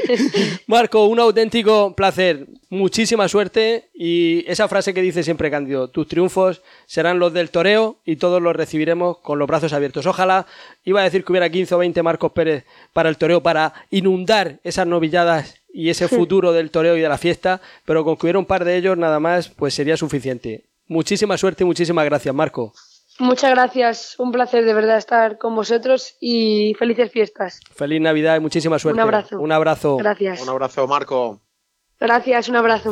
Marco, un auténtico placer. Muchísima suerte y esa frase que dice siempre Cándido, tus triunfos serán los del toreo y todos los recibiremos con los brazos abiertos. Ojalá, iba a decir que hubiera 15 o 20 Marcos Pérez para el toreo, para inundar esas novilladas y ese futuro del toreo y de la fiesta, pero con que hubiera un par de ellos nada más, pues sería suficiente. Muchísima suerte y muchísimas gracias, Marco. Muchas gracias, un placer de verdad estar con vosotros y felices fiestas. Feliz Navidad y muchísima suerte. Un abrazo. Un abrazo. Gracias. Un abrazo, Marco. Gracias, un abrazo.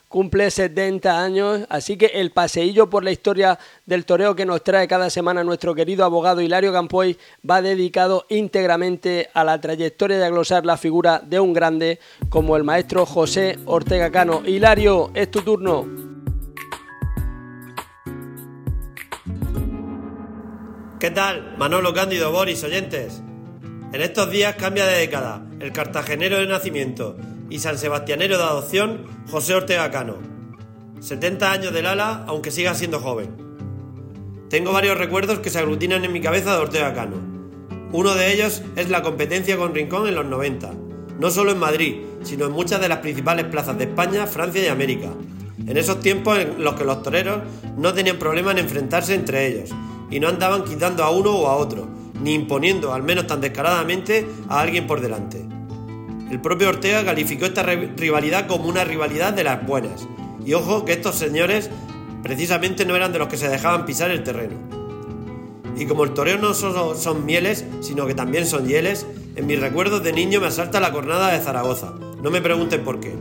cumple 70 años, así que el paseillo por la historia del toreo que nos trae cada semana nuestro querido abogado Hilario Campoy va dedicado íntegramente a la trayectoria de aglosar la figura de un grande como el maestro José Ortega Cano. Hilario, es tu turno. ¿Qué tal? Manolo Cándido, Boris, oyentes. En estos días cambia de década el cartagenero de nacimiento y San Sebastianero de adopción José Ortega Cano. 70 años del ala, aunque siga siendo joven. Tengo varios recuerdos que se aglutinan en mi cabeza de Ortega Cano. Uno de ellos es la competencia con Rincón en los 90, no solo en Madrid, sino en muchas de las principales plazas de España, Francia y América. En esos tiempos en los que los toreros no tenían problema en enfrentarse entre ellos y no andaban quitando a uno o a otro, ni imponiendo, al menos tan descaradamente, a alguien por delante. El propio Ortega calificó esta rivalidad como una rivalidad de las buenas. Y ojo que estos señores precisamente no eran de los que se dejaban pisar el terreno. Y como el toreo no solo son mieles, sino que también son hieles, en mis recuerdos de niño me asalta la cornada de Zaragoza. No me pregunten por qué.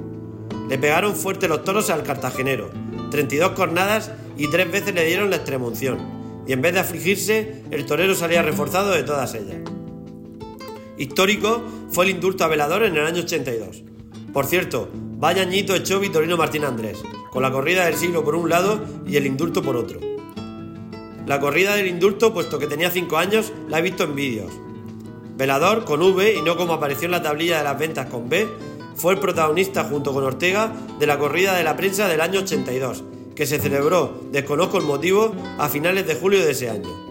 Le pegaron fuerte los toros al cartagenero, 32 cornadas y tres veces le dieron la extremunción. Y en vez de afligirse, el torero salía reforzado de todas ellas. Histórico fue el indulto a Velador en el año 82. Por cierto, vaya añito echó Vitorino Martín Andrés, con la corrida del siglo por un lado y el indulto por otro. La corrida del indulto, puesto que tenía 5 años, la he visto en vídeos. Velador, con V y no como apareció en la tablilla de las ventas con B, fue el protagonista junto con Ortega de la corrida de la prensa del año 82, que se celebró, desconozco el motivo, a finales de julio de ese año.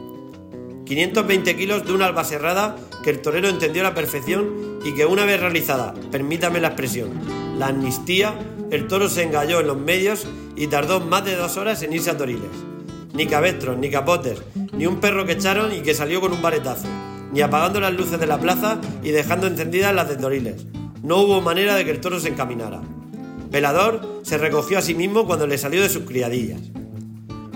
520 kilos de una albacerrada que el torero entendió a la perfección y que una vez realizada, permítame la expresión, la amnistía, el toro se engalló en los medios y tardó más de dos horas en irse a Toriles. Ni cabestros, ni capotes, ni un perro que echaron y que salió con un baretazo, ni apagando las luces de la plaza y dejando encendidas las de Toriles. No hubo manera de que el toro se encaminara. Velador se recogió a sí mismo cuando le salió de sus criadillas.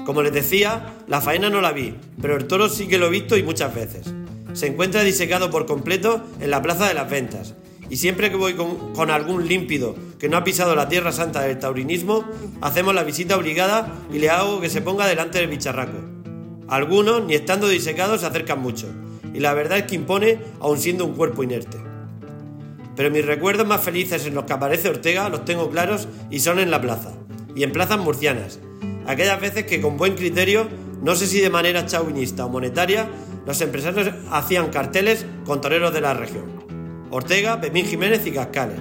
Como les decía, la faena no la vi, pero el toro sí que lo he visto y muchas veces. Se encuentra disecado por completo en la Plaza de las Ventas, y siempre que voy con, algún límpido que no ha pisado la tierra santa del taurinismo, hacemos la visita obligada y le hago que se ponga delante del bicharraco. Algunos, ni estando disecados, se acercan mucho, y la verdad es que impone aun siendo un cuerpo inerte. Pero mis recuerdos más felices en los que aparece Ortega los tengo claros y son en la plaza, y en plazas murcianas, aquellas veces que con buen criterio, no sé si de manera chauvinista o monetaria, los empresarios hacían carteles con toreros de la región. Ortega, Pemín Jiménez y Cascales.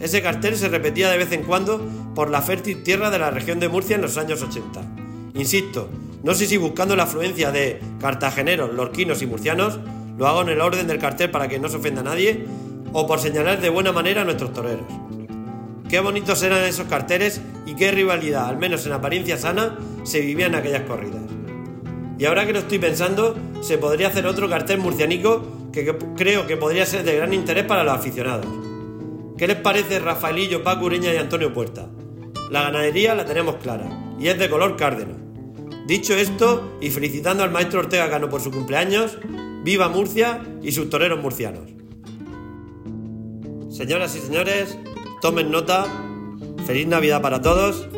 Ese cartel se repetía de vez en cuando por la fértil tierra de la región de Murcia en los años 80. Insisto, no sé si buscando la afluencia de cartageneros, lorquinos y murcianos, lo hago en el orden del cartel para que no se ofenda nadie, o por señalar de buena manera a nuestros toreros. Qué bonitos eran esos carteles y qué rivalidad, al menos en apariencia sana, se vivía en aquellas corridas. Y ahora que lo estoy pensando, se podría hacer otro cartel murcianico que, creo que podría ser de gran interés para los aficionados. ¿Qué les parece Rafaelillo, Paco Ureña y Antonio Puerta? La ganadería la tenemos clara y es de color cárdeno. Dicho esto, y felicitando al maestro Ortega Cano por su cumpleaños, viva Murcia y sus toreros murcianos. Señoras y señores, tomen nota, feliz Navidad para todos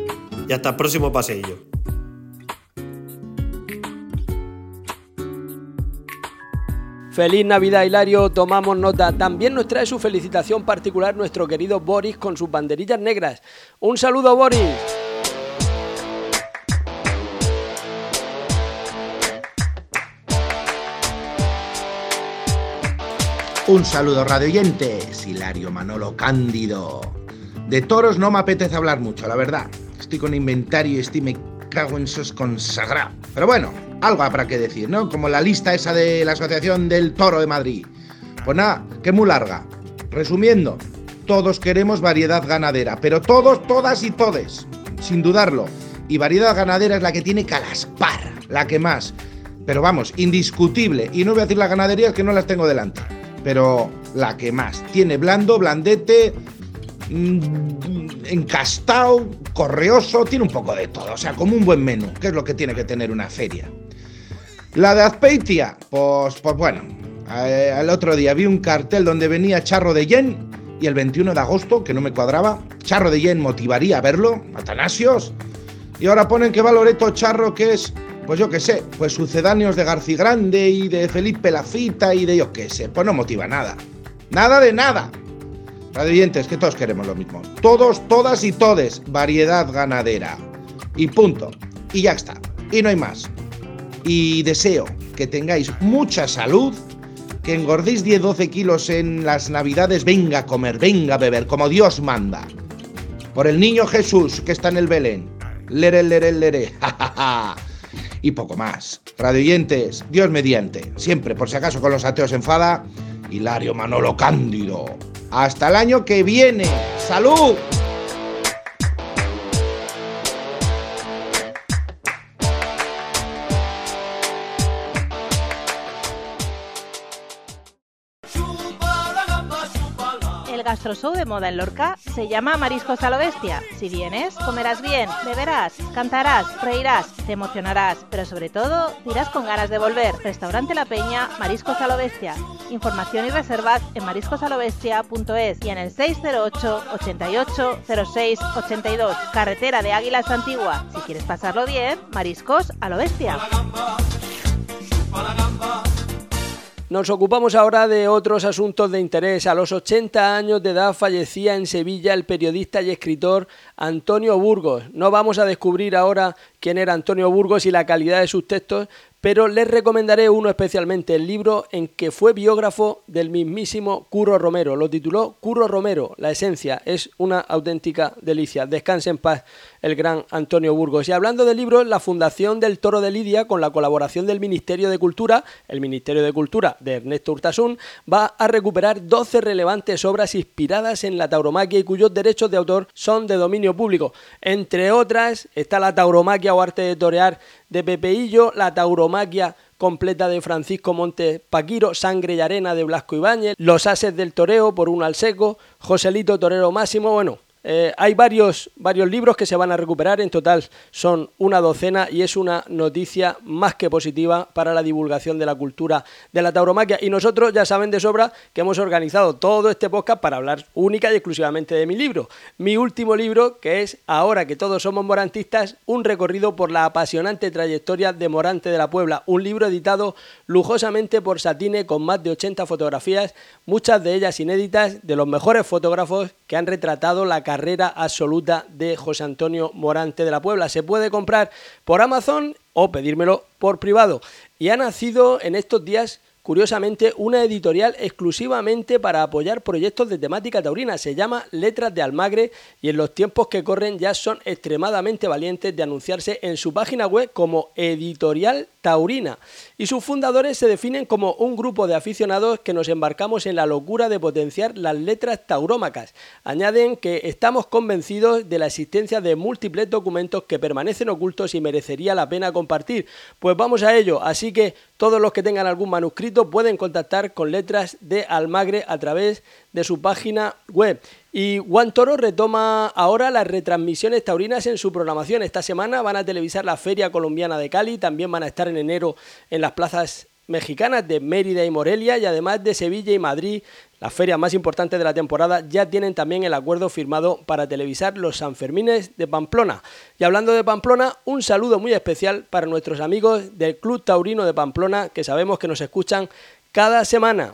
y hasta el próximo paseillo. Feliz Navidad, Hilario, tomamos nota. También nos trae su felicitación particular nuestro querido Boris con sus banderillas negras. Un saludo, Boris. Un saludo radioyentes, Hilario Manolo Cándido. De toros no me apetece hablar mucho, la verdad. Estoy con inventario y estoy me cago en sus consagrados. Pero bueno, algo habrá que decir, ¿no? Como la lista esa de la Asociación del Toro de Madrid. Pues nada, que muy larga. Resumiendo, todos queremos variedad ganadera, pero todos, todas y todes, sin dudarlo. Y variedad ganadera es la que tiene calaspar, la que más. Pero vamos, indiscutible. Y no voy a decir las ganaderías que no las tengo delante. Pero la que más. Tiene blando, blandete, mm, encastado, correoso, tiene un poco de todo. O sea, como un buen menú, que es lo que tiene que tener una feria. La de Azpeitia, pues, pues bueno, eh, el otro día vi un cartel donde venía Charro de Yen y el 21 de agosto, que no me cuadraba, Charro de Yen motivaría a verlo, Atanasios, y ahora ponen que va Loreto Charro, que es, pues yo qué sé, pues sucedáneos de Garci Grande y de Felipe Lafita y de yo qué sé, pues no motiva nada. Nada de nada. Radioyentes, que todos queremos lo mismo. Todos, todas y todes, variedad ganadera. Y punto. Y ya está. Y no hay más y deseo que tengáis mucha salud, que engordéis 10-12 kilos en las navidades, venga a comer, venga a beber, como Dios manda. Por el niño Jesús que está en el Belén. Lere, lere, lere. y poco más. Radioyentes, Dios mediante. Siempre, por si acaso con los ateos enfada, Hilario Manolo Cándido. Hasta el año que viene. ¡Salud! Gastroshow de moda en Lorca se llama Mariscos a lo Bestia. Si vienes, comerás bien, beberás, cantarás, reirás, te emocionarás, pero sobre todo, irás con ganas de volver. Restaurante La Peña, Mariscos a lo Bestia. Información y reservas en mariscosalobestia.es y en el 608 88 06 82. Carretera de Águilas Antigua. Si quieres pasarlo bien, Mariscos a lo Bestia. Nos ocupamos ahora de otros asuntos de interés. A los 80 años de edad fallecía en Sevilla el periodista y escritor Antonio Burgos. No vamos a descubrir ahora quién era Antonio Burgos y la calidad de sus textos, pero les recomendaré uno especialmente, el libro en que fue biógrafo del mismísimo Curro Romero. Lo tituló Curro Romero, la esencia. Es una auténtica delicia. Descanse en paz el gran Antonio Burgos. Y hablando de libros, la Fundación del Toro de Lidia, con la colaboración del Ministerio de Cultura, el Ministerio de Cultura de Ernesto Urtasun, va a recuperar 12 relevantes obras inspiradas en la tauromaquia y cuyos derechos de autor son de dominio público. Entre otras está la tauromaquia o arte de torear de Pepeillo, la tauromaquia completa de Francisco Montes Paquiro, Sangre y Arena de Blasco Ibáñez, Los Ases del Toreo por un al seco, Joselito Torero Máximo, bueno, eh, hay varios, varios libros que se van a recuperar, en total son una docena y es una noticia más que positiva para la divulgación de la cultura de la tauromaquia. Y nosotros ya saben de sobra que hemos organizado todo este podcast para hablar única y exclusivamente de mi libro. Mi último libro, que es Ahora que todos somos morantistas, un recorrido por la apasionante trayectoria de Morante de la Puebla. Un libro editado lujosamente por Satine con más de 80 fotografías, muchas de ellas inéditas, de los mejores fotógrafos que han retratado la carrera absoluta de José Antonio Morante de la Puebla. Se puede comprar por Amazon o pedírmelo por privado. Y ha nacido en estos días curiosamente, una editorial exclusivamente para apoyar proyectos de temática taurina. Se llama Letras de Almagre y en los tiempos que corren ya son extremadamente valientes de anunciarse en su página web como editorial taurina. Y sus fundadores se definen como un grupo de aficionados que nos embarcamos en la locura de potenciar las letras taurómacas. Añaden que estamos convencidos de la existencia de múltiples documentos que permanecen ocultos y merecería la pena compartir. Pues vamos a ello, así que todos los que tengan algún manuscrito pueden contactar con letras de Almagre a través de su página web. Y Juan Toro retoma ahora las retransmisiones taurinas en su programación. Esta semana van a televisar la Feria Colombiana de Cali, también van a estar en enero en las plazas mexicanas de Mérida y Morelia y además de Sevilla y Madrid, las ferias más importantes de la temporada, ya tienen también el acuerdo firmado para televisar los Sanfermines de Pamplona. Y hablando de Pamplona, un saludo muy especial para nuestros amigos del Club Taurino de Pamplona que sabemos que nos escuchan cada semana.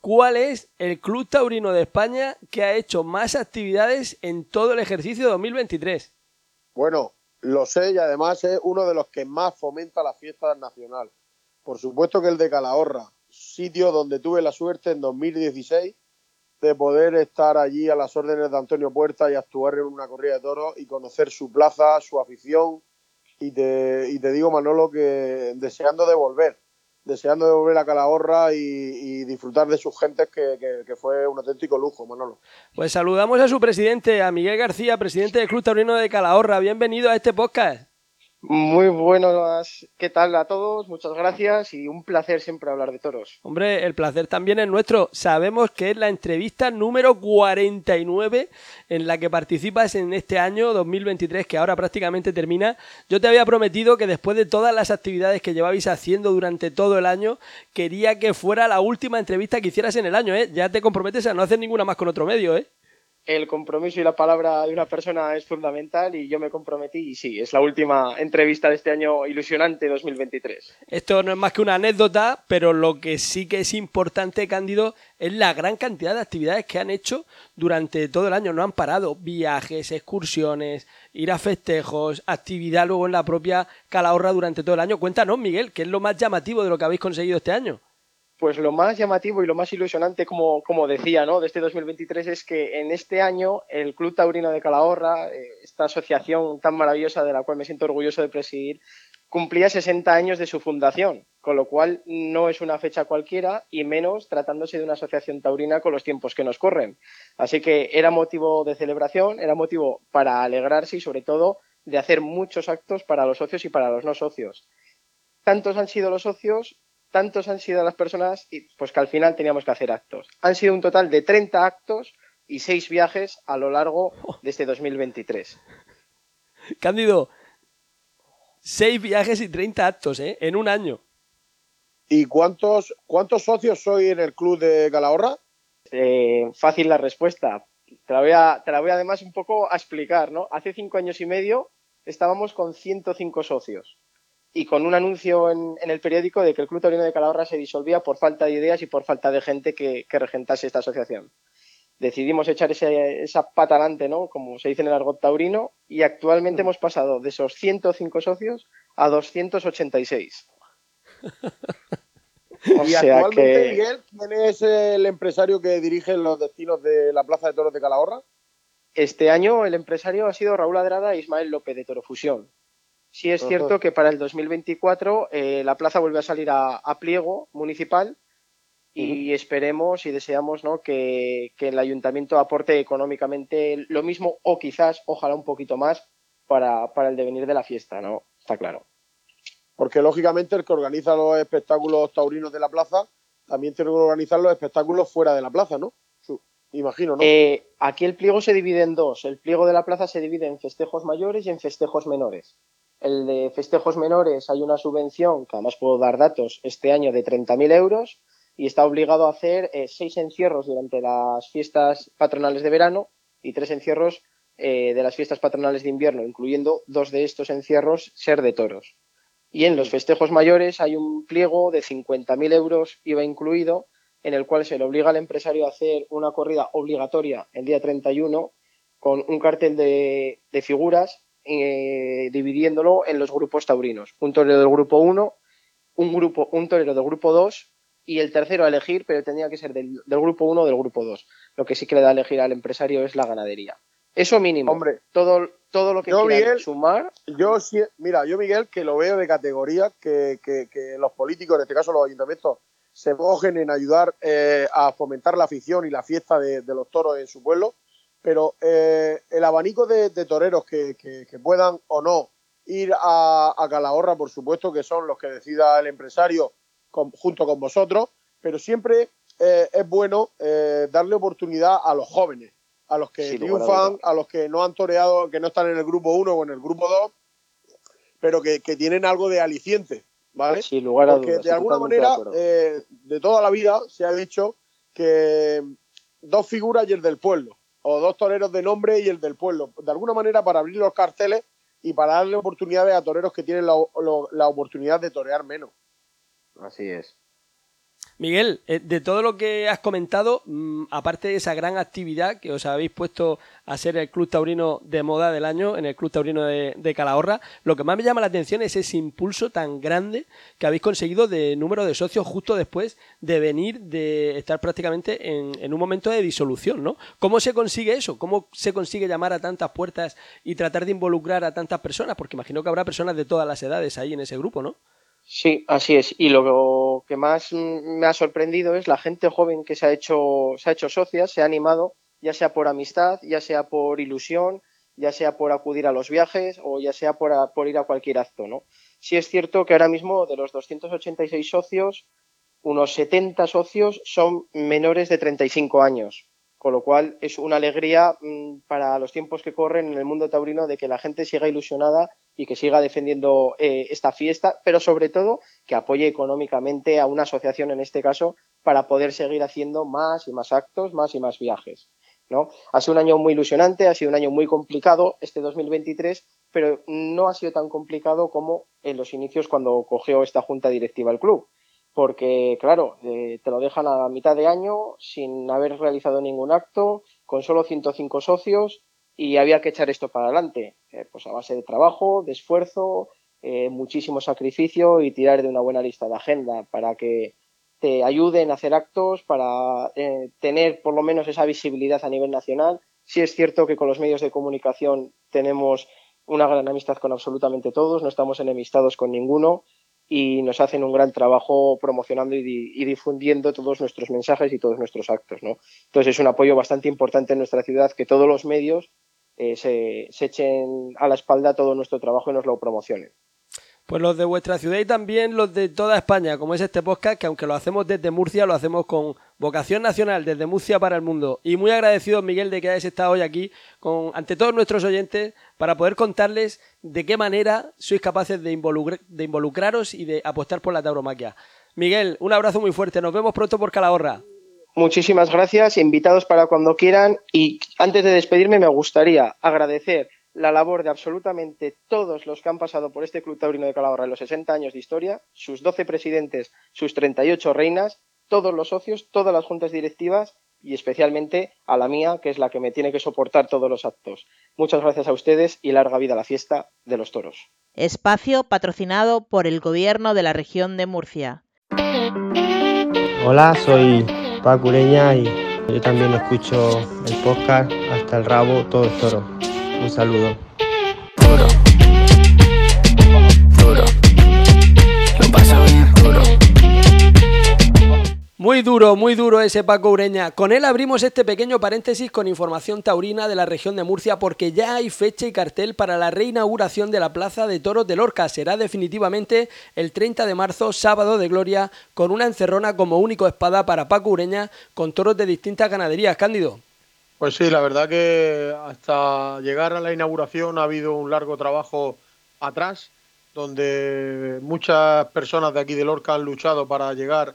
cuál es el Club Taurino de España que ha hecho más actividades en todo el ejercicio 2023. Bueno, lo sé y además es uno de los que más fomenta la fiesta nacional. Por supuesto que el de Calahorra, sitio donde tuve la suerte en 2016 de poder estar allí a las órdenes de Antonio Puerta y actuar en una corrida de toros y conocer su plaza, su afición. Y te, y te digo, Manolo, que deseando de volver deseando de volver a Calahorra y, disfrutar de sus gentes, que, que, fue un auténtico lujo, Manolo. Pues saludamos a su presidente, a Miguel García, presidente del Club Taurino de Calahorra. Bienvenido a este podcast. Muy buenas, ¿qué tal a todos? Muchas gracias y un placer siempre hablar de toros. Hombre, el placer también es nuestro. Sabemos que es la entrevista número 49 en la que participas en este año 2023 que ahora prácticamente termina. Yo te había prometido que después de todas las actividades que llevabais haciendo durante todo el año, quería que fuera la última entrevista que hicieras en el año, ¿eh? Ya te comprometes a no hacer ninguna más con otro medio, ¿eh? El compromiso y la palabra de una persona es fundamental y yo me comprometí y sí, es la última entrevista de este año ilusionante 2023. Esto no es más que una anécdota, pero lo que sí que es importante, Cándido, es la gran cantidad de actividades que han hecho durante todo el año. No han parado viajes, excursiones, ir a festejos, actividad luego en la propia Calahorra durante todo el año. Cuéntanos, Miguel, ¿qué es lo más llamativo de lo que habéis conseguido este año? Pues lo más llamativo y lo más ilusionante, como, como decía, ¿no? de este 2023 es que en este año el Club Taurino de Calahorra, eh, esta asociación tan maravillosa de la cual me siento orgulloso de presidir, cumplía 60 años de su fundación, con lo cual no es una fecha cualquiera y menos tratándose de una asociación taurina con los tiempos que nos corren. Así que era motivo de celebración, era motivo para alegrarse y sobre todo de hacer muchos actos para los socios y para los no socios. Tantos han sido los socios tantos han sido las personas y pues que al final teníamos que hacer actos. Han sido un total de 30 actos y 6 viajes a lo largo de este 2023. Cándido, 6 viajes y 30 actos, ¿eh? En un año. ¿Y cuántos, cuántos socios soy en el club de Calahorra? Eh, fácil la respuesta. Te la, voy a, te la voy además un poco a explicar, ¿no? Hace cinco años y medio estábamos con 105 socios y con un anuncio en, el periódico de que el Club Taurino de Calahorra se disolvía por falta de ideas y por falta de gente que, regentase esta asociación. Decidimos echar esa pata adelante, ¿no? Como se dice en el argot taurino, y actualmente mm. hemos pasado de esos 105 socios a 286. y actualmente, Miguel, ¿quién es el empresario que dirige los destinos de la Plaza de Toros de Calahorra? Este año el empresario ha sido Raúl Adrada e Ismael López de Torofusión. Sí es cierto que para el 2024 eh, la plaza vuelve a salir a, pliego municipal y esperemos y deseamos ¿no? que, el ayuntamiento aporte económicamente lo mismo o quizás, ojalá un poquito más para, para el devenir de la fiesta, ¿no? Está claro. Porque lógicamente el que organiza los espectáculos taurinos de la plaza también tiene que organizar los espectáculos fuera de la plaza, ¿no? Imagino, ¿no? Eh, aquí el pliego se divide en dos. El pliego de la plaza se divide en festejos mayores y en festejos menores. El de festejos menores hay una subvención, que además puedo dar datos, este año de 30.000 euros y está obligado a hacer eh, seis encierros durante las fiestas patronales de verano y tres encierros eh, de las fiestas patronales de invierno, incluyendo dos de estos encierros ser de toros. Y en los festejos mayores hay un pliego de 50.000 euros, IVA incluido, en el cual se le obliga al empresario a hacer una corrida obligatoria el día 31 con un cartel de, figuras eh, dividiéndolo en los grupos taurinos. Un torero del grupo 1, un, grupo, un torero del grupo 2 y el tercero a elegir, pero tendría que ser del, grupo 1 o del grupo 2. Lo que sí que le da a elegir al empresario es la ganadería. Eso mínimo. Hombre, todo, todo lo que yo, Miguel, sumar. Yo, mira, yo, Miguel, que lo veo de categoría, que, que, que los políticos, en este caso los ayuntamientos, se mojen en ayudar eh, a fomentar la afición y la fiesta de, los toros en su pueblo, pero eh, el abanico de, toreros que, puedan o no ir a, Calahorra, por supuesto, que son los que decida el empresario junto con vosotros, pero siempre eh, es bueno darle oportunidad a los jóvenes, a los que triunfan, a los que no han toreado, que no están en el grupo 1 o en el grupo 2, pero que, que tienen algo de aliciente ¿vale? lugar a Porque de alguna manera, eh, de, toda la vida se ha dicho que dos figuras y el del pueblo, o dos toreros de nombre y el del pueblo, de alguna manera para abrir los carteles y para darle oportunidades a toreros que tienen la oportunidad de torear menos. Así es. Miguel, eh, de todo lo que has comentado, mm, aparte de esa gran actividad que os habéis puesto a ser el Club Taurino de Moda del año, en el Club Taurino de, Calahorra, lo que más me llama la atención es ese impulso tan grande que habéis conseguido de número de socios justo después de venir de estar prácticamente en, en un momento de disolución, ¿no? ¿Cómo se consigue eso? ¿Cómo se consigue llamar a tantas puertas y tratar de involucrar a tantas personas? Porque imagino que habrá personas de todas las edades ahí en ese grupo, ¿no? Sí, así es. Y lo que más me ha sorprendido es la gente joven que se ha hecho, se ha hecho socia, se ha animado, ya sea por amistad, ya sea por ilusión, ya sea por acudir a los viajes o ya sea por, por ir a cualquier acto, ¿no? Sí es cierto que ahora mismo de los 286 socios, unos 70 socios son menores de 35 años, con lo cual es una alegría mm, para los tiempos que corren en el mundo taurino de que la gente siga ilusionada y que siga defendiendo eh, esta fiesta, pero sobre todo que apoye económicamente a una asociación en este caso para poder seguir haciendo más y más actos, más y más viajes. ¿no? Ha sido un año muy ilusionante, ha sido un año muy complicado este 2023, pero no ha sido tan complicado como en los inicios cuando cogió esta junta directiva el club. Porque, claro, eh, te lo dejan a mitad de año sin haber realizado ningún acto, con solo 105 socios, y había que echar esto para adelante, eh, pues a base de trabajo, de esfuerzo, eh, muchísimo sacrificio y tirar de una buena lista de agenda para que te ayuden a hacer actos, para eh, tener por lo menos esa visibilidad a nivel nacional. Sí es cierto que con los medios de comunicación tenemos una gran amistad con absolutamente todos, no estamos enemistados con ninguno y nos hacen un gran trabajo promocionando y, y, difundiendo todos nuestros mensajes y todos nuestros actos. ¿no? Entonces es un apoyo bastante importante en nuestra ciudad que todos los medios eh, se, echen a la espalda todo nuestro trabajo y nos lo promocionen. Pues los de vuestra ciudad y también los de toda España, como es este podcast, que aunque lo hacemos desde Murcia, lo hacemos con vocación nacional, desde Murcia para el mundo. Y muy agradecido, Miguel, de que hayáis estado hoy aquí con, ante todos nuestros oyentes para poder contarles de qué manera sois capaces de, de involucraros y de apostar por la tauromaquia. Miguel, un abrazo muy fuerte. Nos vemos pronto por Calahorra. Muchísimas gracias, invitados para cuando quieran. Y antes de despedirme, me gustaría agradecer la labor de absolutamente todos los que han pasado por este Club Taurino de Calahorra en los 60 años de historia, sus 12 presidentes, sus 38 reinas, todos los socios, todas las juntas directivas y especialmente a la mía, que es la que me tiene que soportar todos los actos. Muchas gracias a ustedes y larga vida a la fiesta de los toros. Espacio patrocinado por el Gobierno de la región de Murcia. Hola, soy Paco Ureña y yo también escucho el podcast hasta el rabo, todo el toro. Un saludo. Muy duro, muy duro ese Paco Ureña. Con él abrimos este pequeño paréntesis con información taurina de la región de Murcia porque ya hay fecha y cartel para la reinauguración de la Plaza de Toros de Lorca. Será definitivamente el 30 de marzo, sábado de gloria, con una encerrona como único espada para Paco Ureña con toros de distintas ganaderías. Cándido. Pues sí, la verdad que hasta llegar a la inauguración ha habido un largo trabajo atrás, donde muchas personas de aquí de Lorca han luchado para llegar a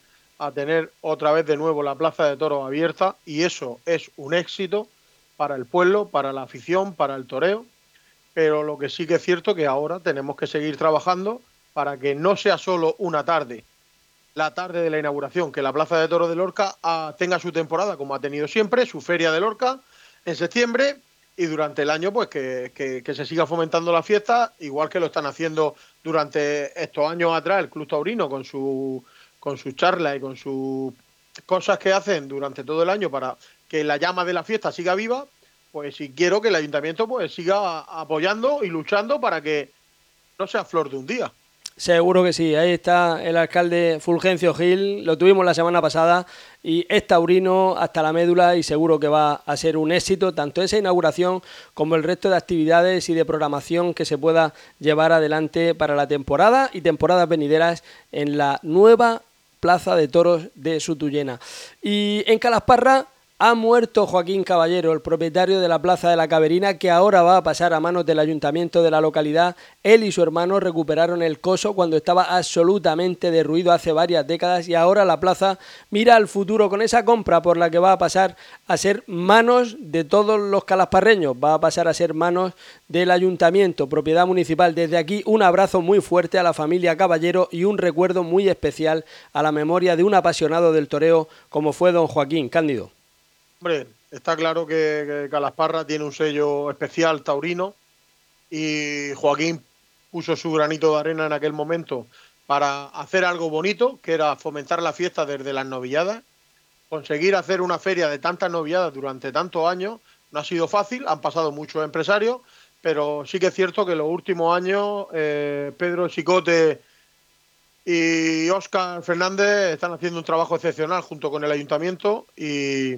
tener otra vez de nuevo la Plaza de Toros abierta y eso es un éxito para el pueblo, para la afición, para el toreo, pero lo que sí que es cierto que ahora tenemos que seguir trabajando para que no sea solo una tarde, la tarde de la inauguración, que la Plaza de Toros de Lorca ah, tenga su temporada como ha tenido siempre, su feria de Lorca en septiembre y durante el año pues que, que, se siga fomentando la fiesta, igual que lo están haciendo durante estos años atrás el Club Taurino con su con sus charlas y con sus cosas que hacen durante todo el año para que la llama de la fiesta siga viva, pues si quiero que el ayuntamiento pues siga apoyando y luchando para que no sea flor de un día. Seguro que sí, ahí está el alcalde Fulgencio Gil, lo tuvimos la semana pasada y es taurino hasta la médula y seguro que va a ser un éxito tanto esa inauguración como el resto de actividades y de programación que se pueda llevar adelante para la temporada y temporadas venideras en la nueva Plaza de Toros de Sutuyena. Y en Calasparra ha muerto Joaquín Caballero, el propietario de la Plaza de la Caberina, que ahora va a pasar a manos del ayuntamiento de la localidad. Él y su hermano recuperaron el coso cuando estaba absolutamente derruido hace varias décadas y ahora la plaza mira al futuro con esa compra por la que va a pasar a ser manos de todos los calasparreños, va a pasar a ser manos del ayuntamiento, propiedad municipal. Desde aquí un abrazo muy fuerte a la familia Caballero y un recuerdo muy especial a la memoria de un apasionado del toreo como fue don Joaquín Cándido. Hombre, está claro que, Calasparra tiene un sello especial taurino y Joaquín puso su granito de arena en aquel momento para hacer algo bonito, que era fomentar la fiesta desde las novilladas. Conseguir hacer una feria de tantas novilladas durante tantos años no ha sido fácil, han pasado muchos empresarios, pero sí que es cierto que los últimos años eh, Pedro Chicote y Óscar Fernández están haciendo un trabajo excepcional junto con el ayuntamiento y,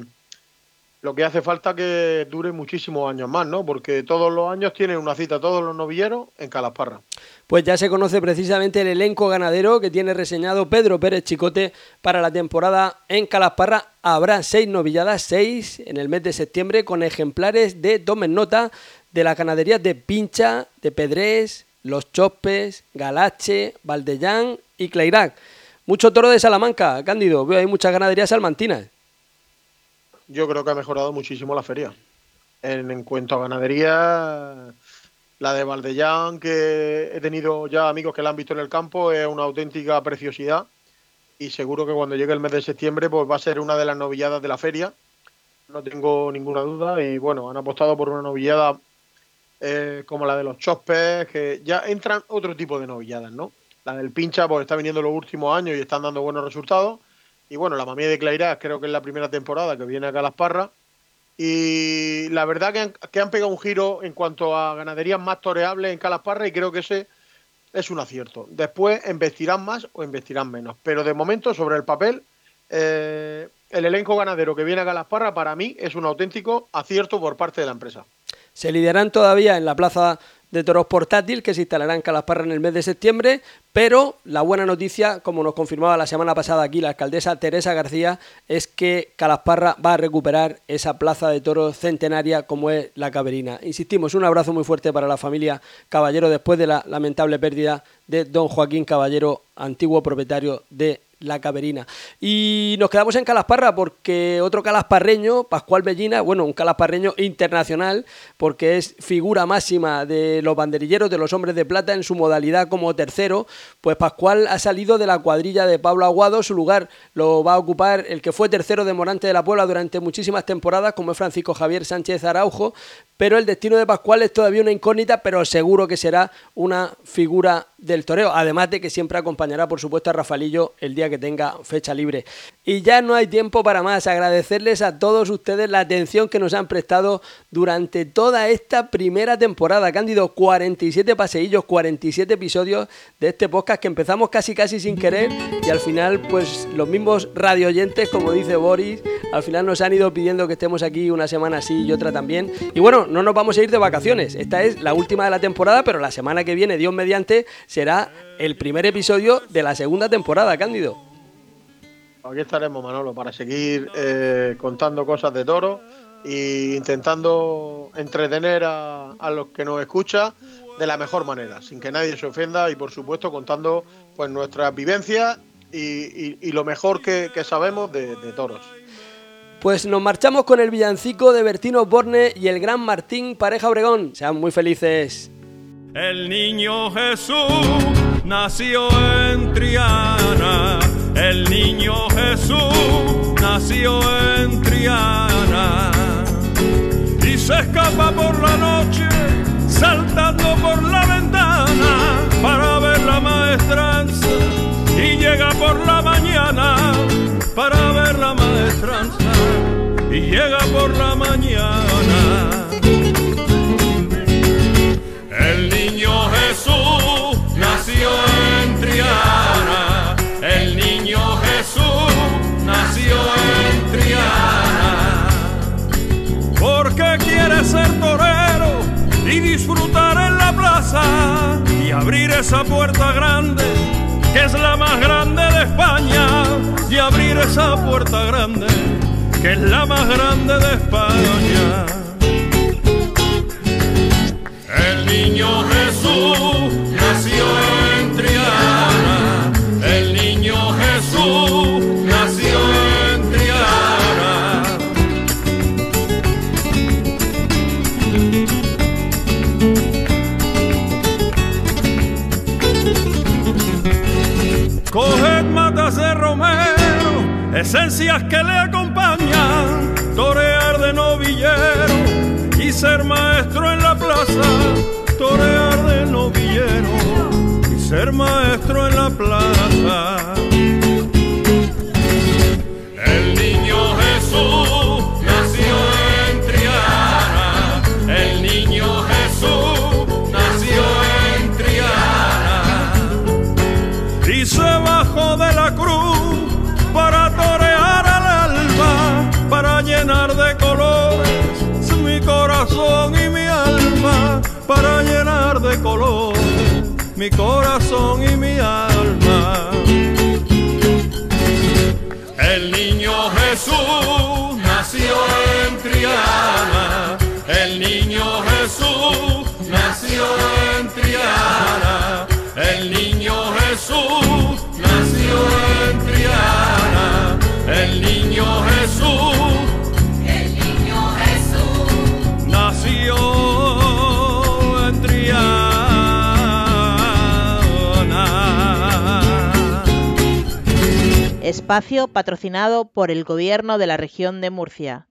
lo que hace falta que dure muchísimos años más, ¿no? Porque todos los años tienen una cita todos los novilleros en Calasparra. Pues ya se conoce precisamente el elenco ganadero que tiene reseñado Pedro Pérez Chicote para la temporada en Calasparra. Habrá seis novilladas, seis en el mes de septiembre, con ejemplares de, tomen nota, de las ganaderías de Pincha, de Pedrés, Los Chopes, Galache, Valdellán y Clairac. Mucho toro de Salamanca, Cándido. Veo hay muchas ganaderías salmantinas yo creo que ha mejorado muchísimo la feria. En, cuanto a ganadería, la de Valdellán, que he tenido ya amigos que la han visto en el campo, es una auténtica preciosidad. Y seguro que cuando llegue el mes de septiembre, pues va a ser una de las novilladas de la feria. No tengo ninguna duda. Y bueno, han apostado por una novillada eh, como la de los chospes, que ya entran otro tipo de novilladas, ¿no? La del pincha, pues está viniendo los últimos años y están dando buenos resultados. Y bueno, la mamía de Clairás creo que es la primera temporada que viene a Las Parras. Y la verdad que han, que han pegado un giro en cuanto a ganaderías más toreables en Calasparra y creo que ese es un acierto. Después investirán más o investirán menos. Pero de momento, sobre el papel, eh, el elenco ganadero que viene a Calasparra para mí es un auténtico acierto por parte de la empresa. Se lideran todavía en la plaza de toros portátil que se instalará en Calasparra en el mes de septiembre, pero la buena noticia, como nos confirmaba la semana pasada aquí la alcaldesa Teresa García, es que Calasparra va a recuperar esa plaza de toros centenaria como es la Caberina. Insistimos, un abrazo muy fuerte para la familia Caballero después de la lamentable pérdida de don Joaquín Caballero, antiguo propietario de la Caberina. Y nos quedamos en Calasparra porque otro calasparreño, Pascual Bellina, bueno, un calasparreño internacional porque es figura máxima de los banderilleros de los hombres de plata en su modalidad como tercero, pues Pascual ha salido de la cuadrilla de Pablo Aguado, su lugar lo va a ocupar el que fue tercero de Morante de la Puebla durante muchísimas temporadas como es Francisco Javier Sánchez Araujo, pero el destino de Pascual es todavía una incógnita, pero seguro que será una figura del toreo, además de que siempre acompañará por supuesto a Rafalillo el día que tenga fecha libre. Y ya no hay tiempo para más, agradecerles a todos ustedes la atención que nos han prestado durante toda esta primera temporada, Cándido, 47 paseillos, 47 episodios de este podcast que empezamos casi casi sin querer y al final pues los mismos radio oyentes, como dice Boris, al final nos han ido pidiendo que estemos aquí una semana así y otra también. Y bueno, no nos vamos a ir de vacaciones, esta es la última de la temporada, pero la semana que viene, Dios mediante, será el primer episodio de la segunda temporada, Cándido. Aquí estaremos, Manolo, para seguir eh, contando cosas de toro e intentando entretener a, los que nos escuchan de la mejor manera, sin que nadie se ofenda y por supuesto contando pues nuestras vivencias y, lo mejor que, sabemos de, de, toros. Pues nos marchamos con el villancico de Bertino Borne y el gran Martín Pareja Obregón. Sean muy felices. El niño Jesús nació en Triana. El niño Jesús nació en Triana. Y se escapa por la noche saltando por la ventana para ver la maestranza y llega por la mañana para ver la maestranza y llega por la mañana. Ser torero y disfrutar en la plaza y abrir esa puerta grande que es la más grande de España y abrir esa puerta grande que es la más grande de España. El niño Jesús nació en Triana, el niño Jesús esencias que le acompañan, torear de novillero y ser maestro en la plaza, torear de novillero y ser maestro en la plaza. Para llenar de colores mi corazón y mi alma. El niño Jesús nació en Triana, el niño Jesús nació en Triana, el niño Jesús nació en Triana, el niño Jesús, Espacio patrocinado por el Gobierno de la región de Murcia.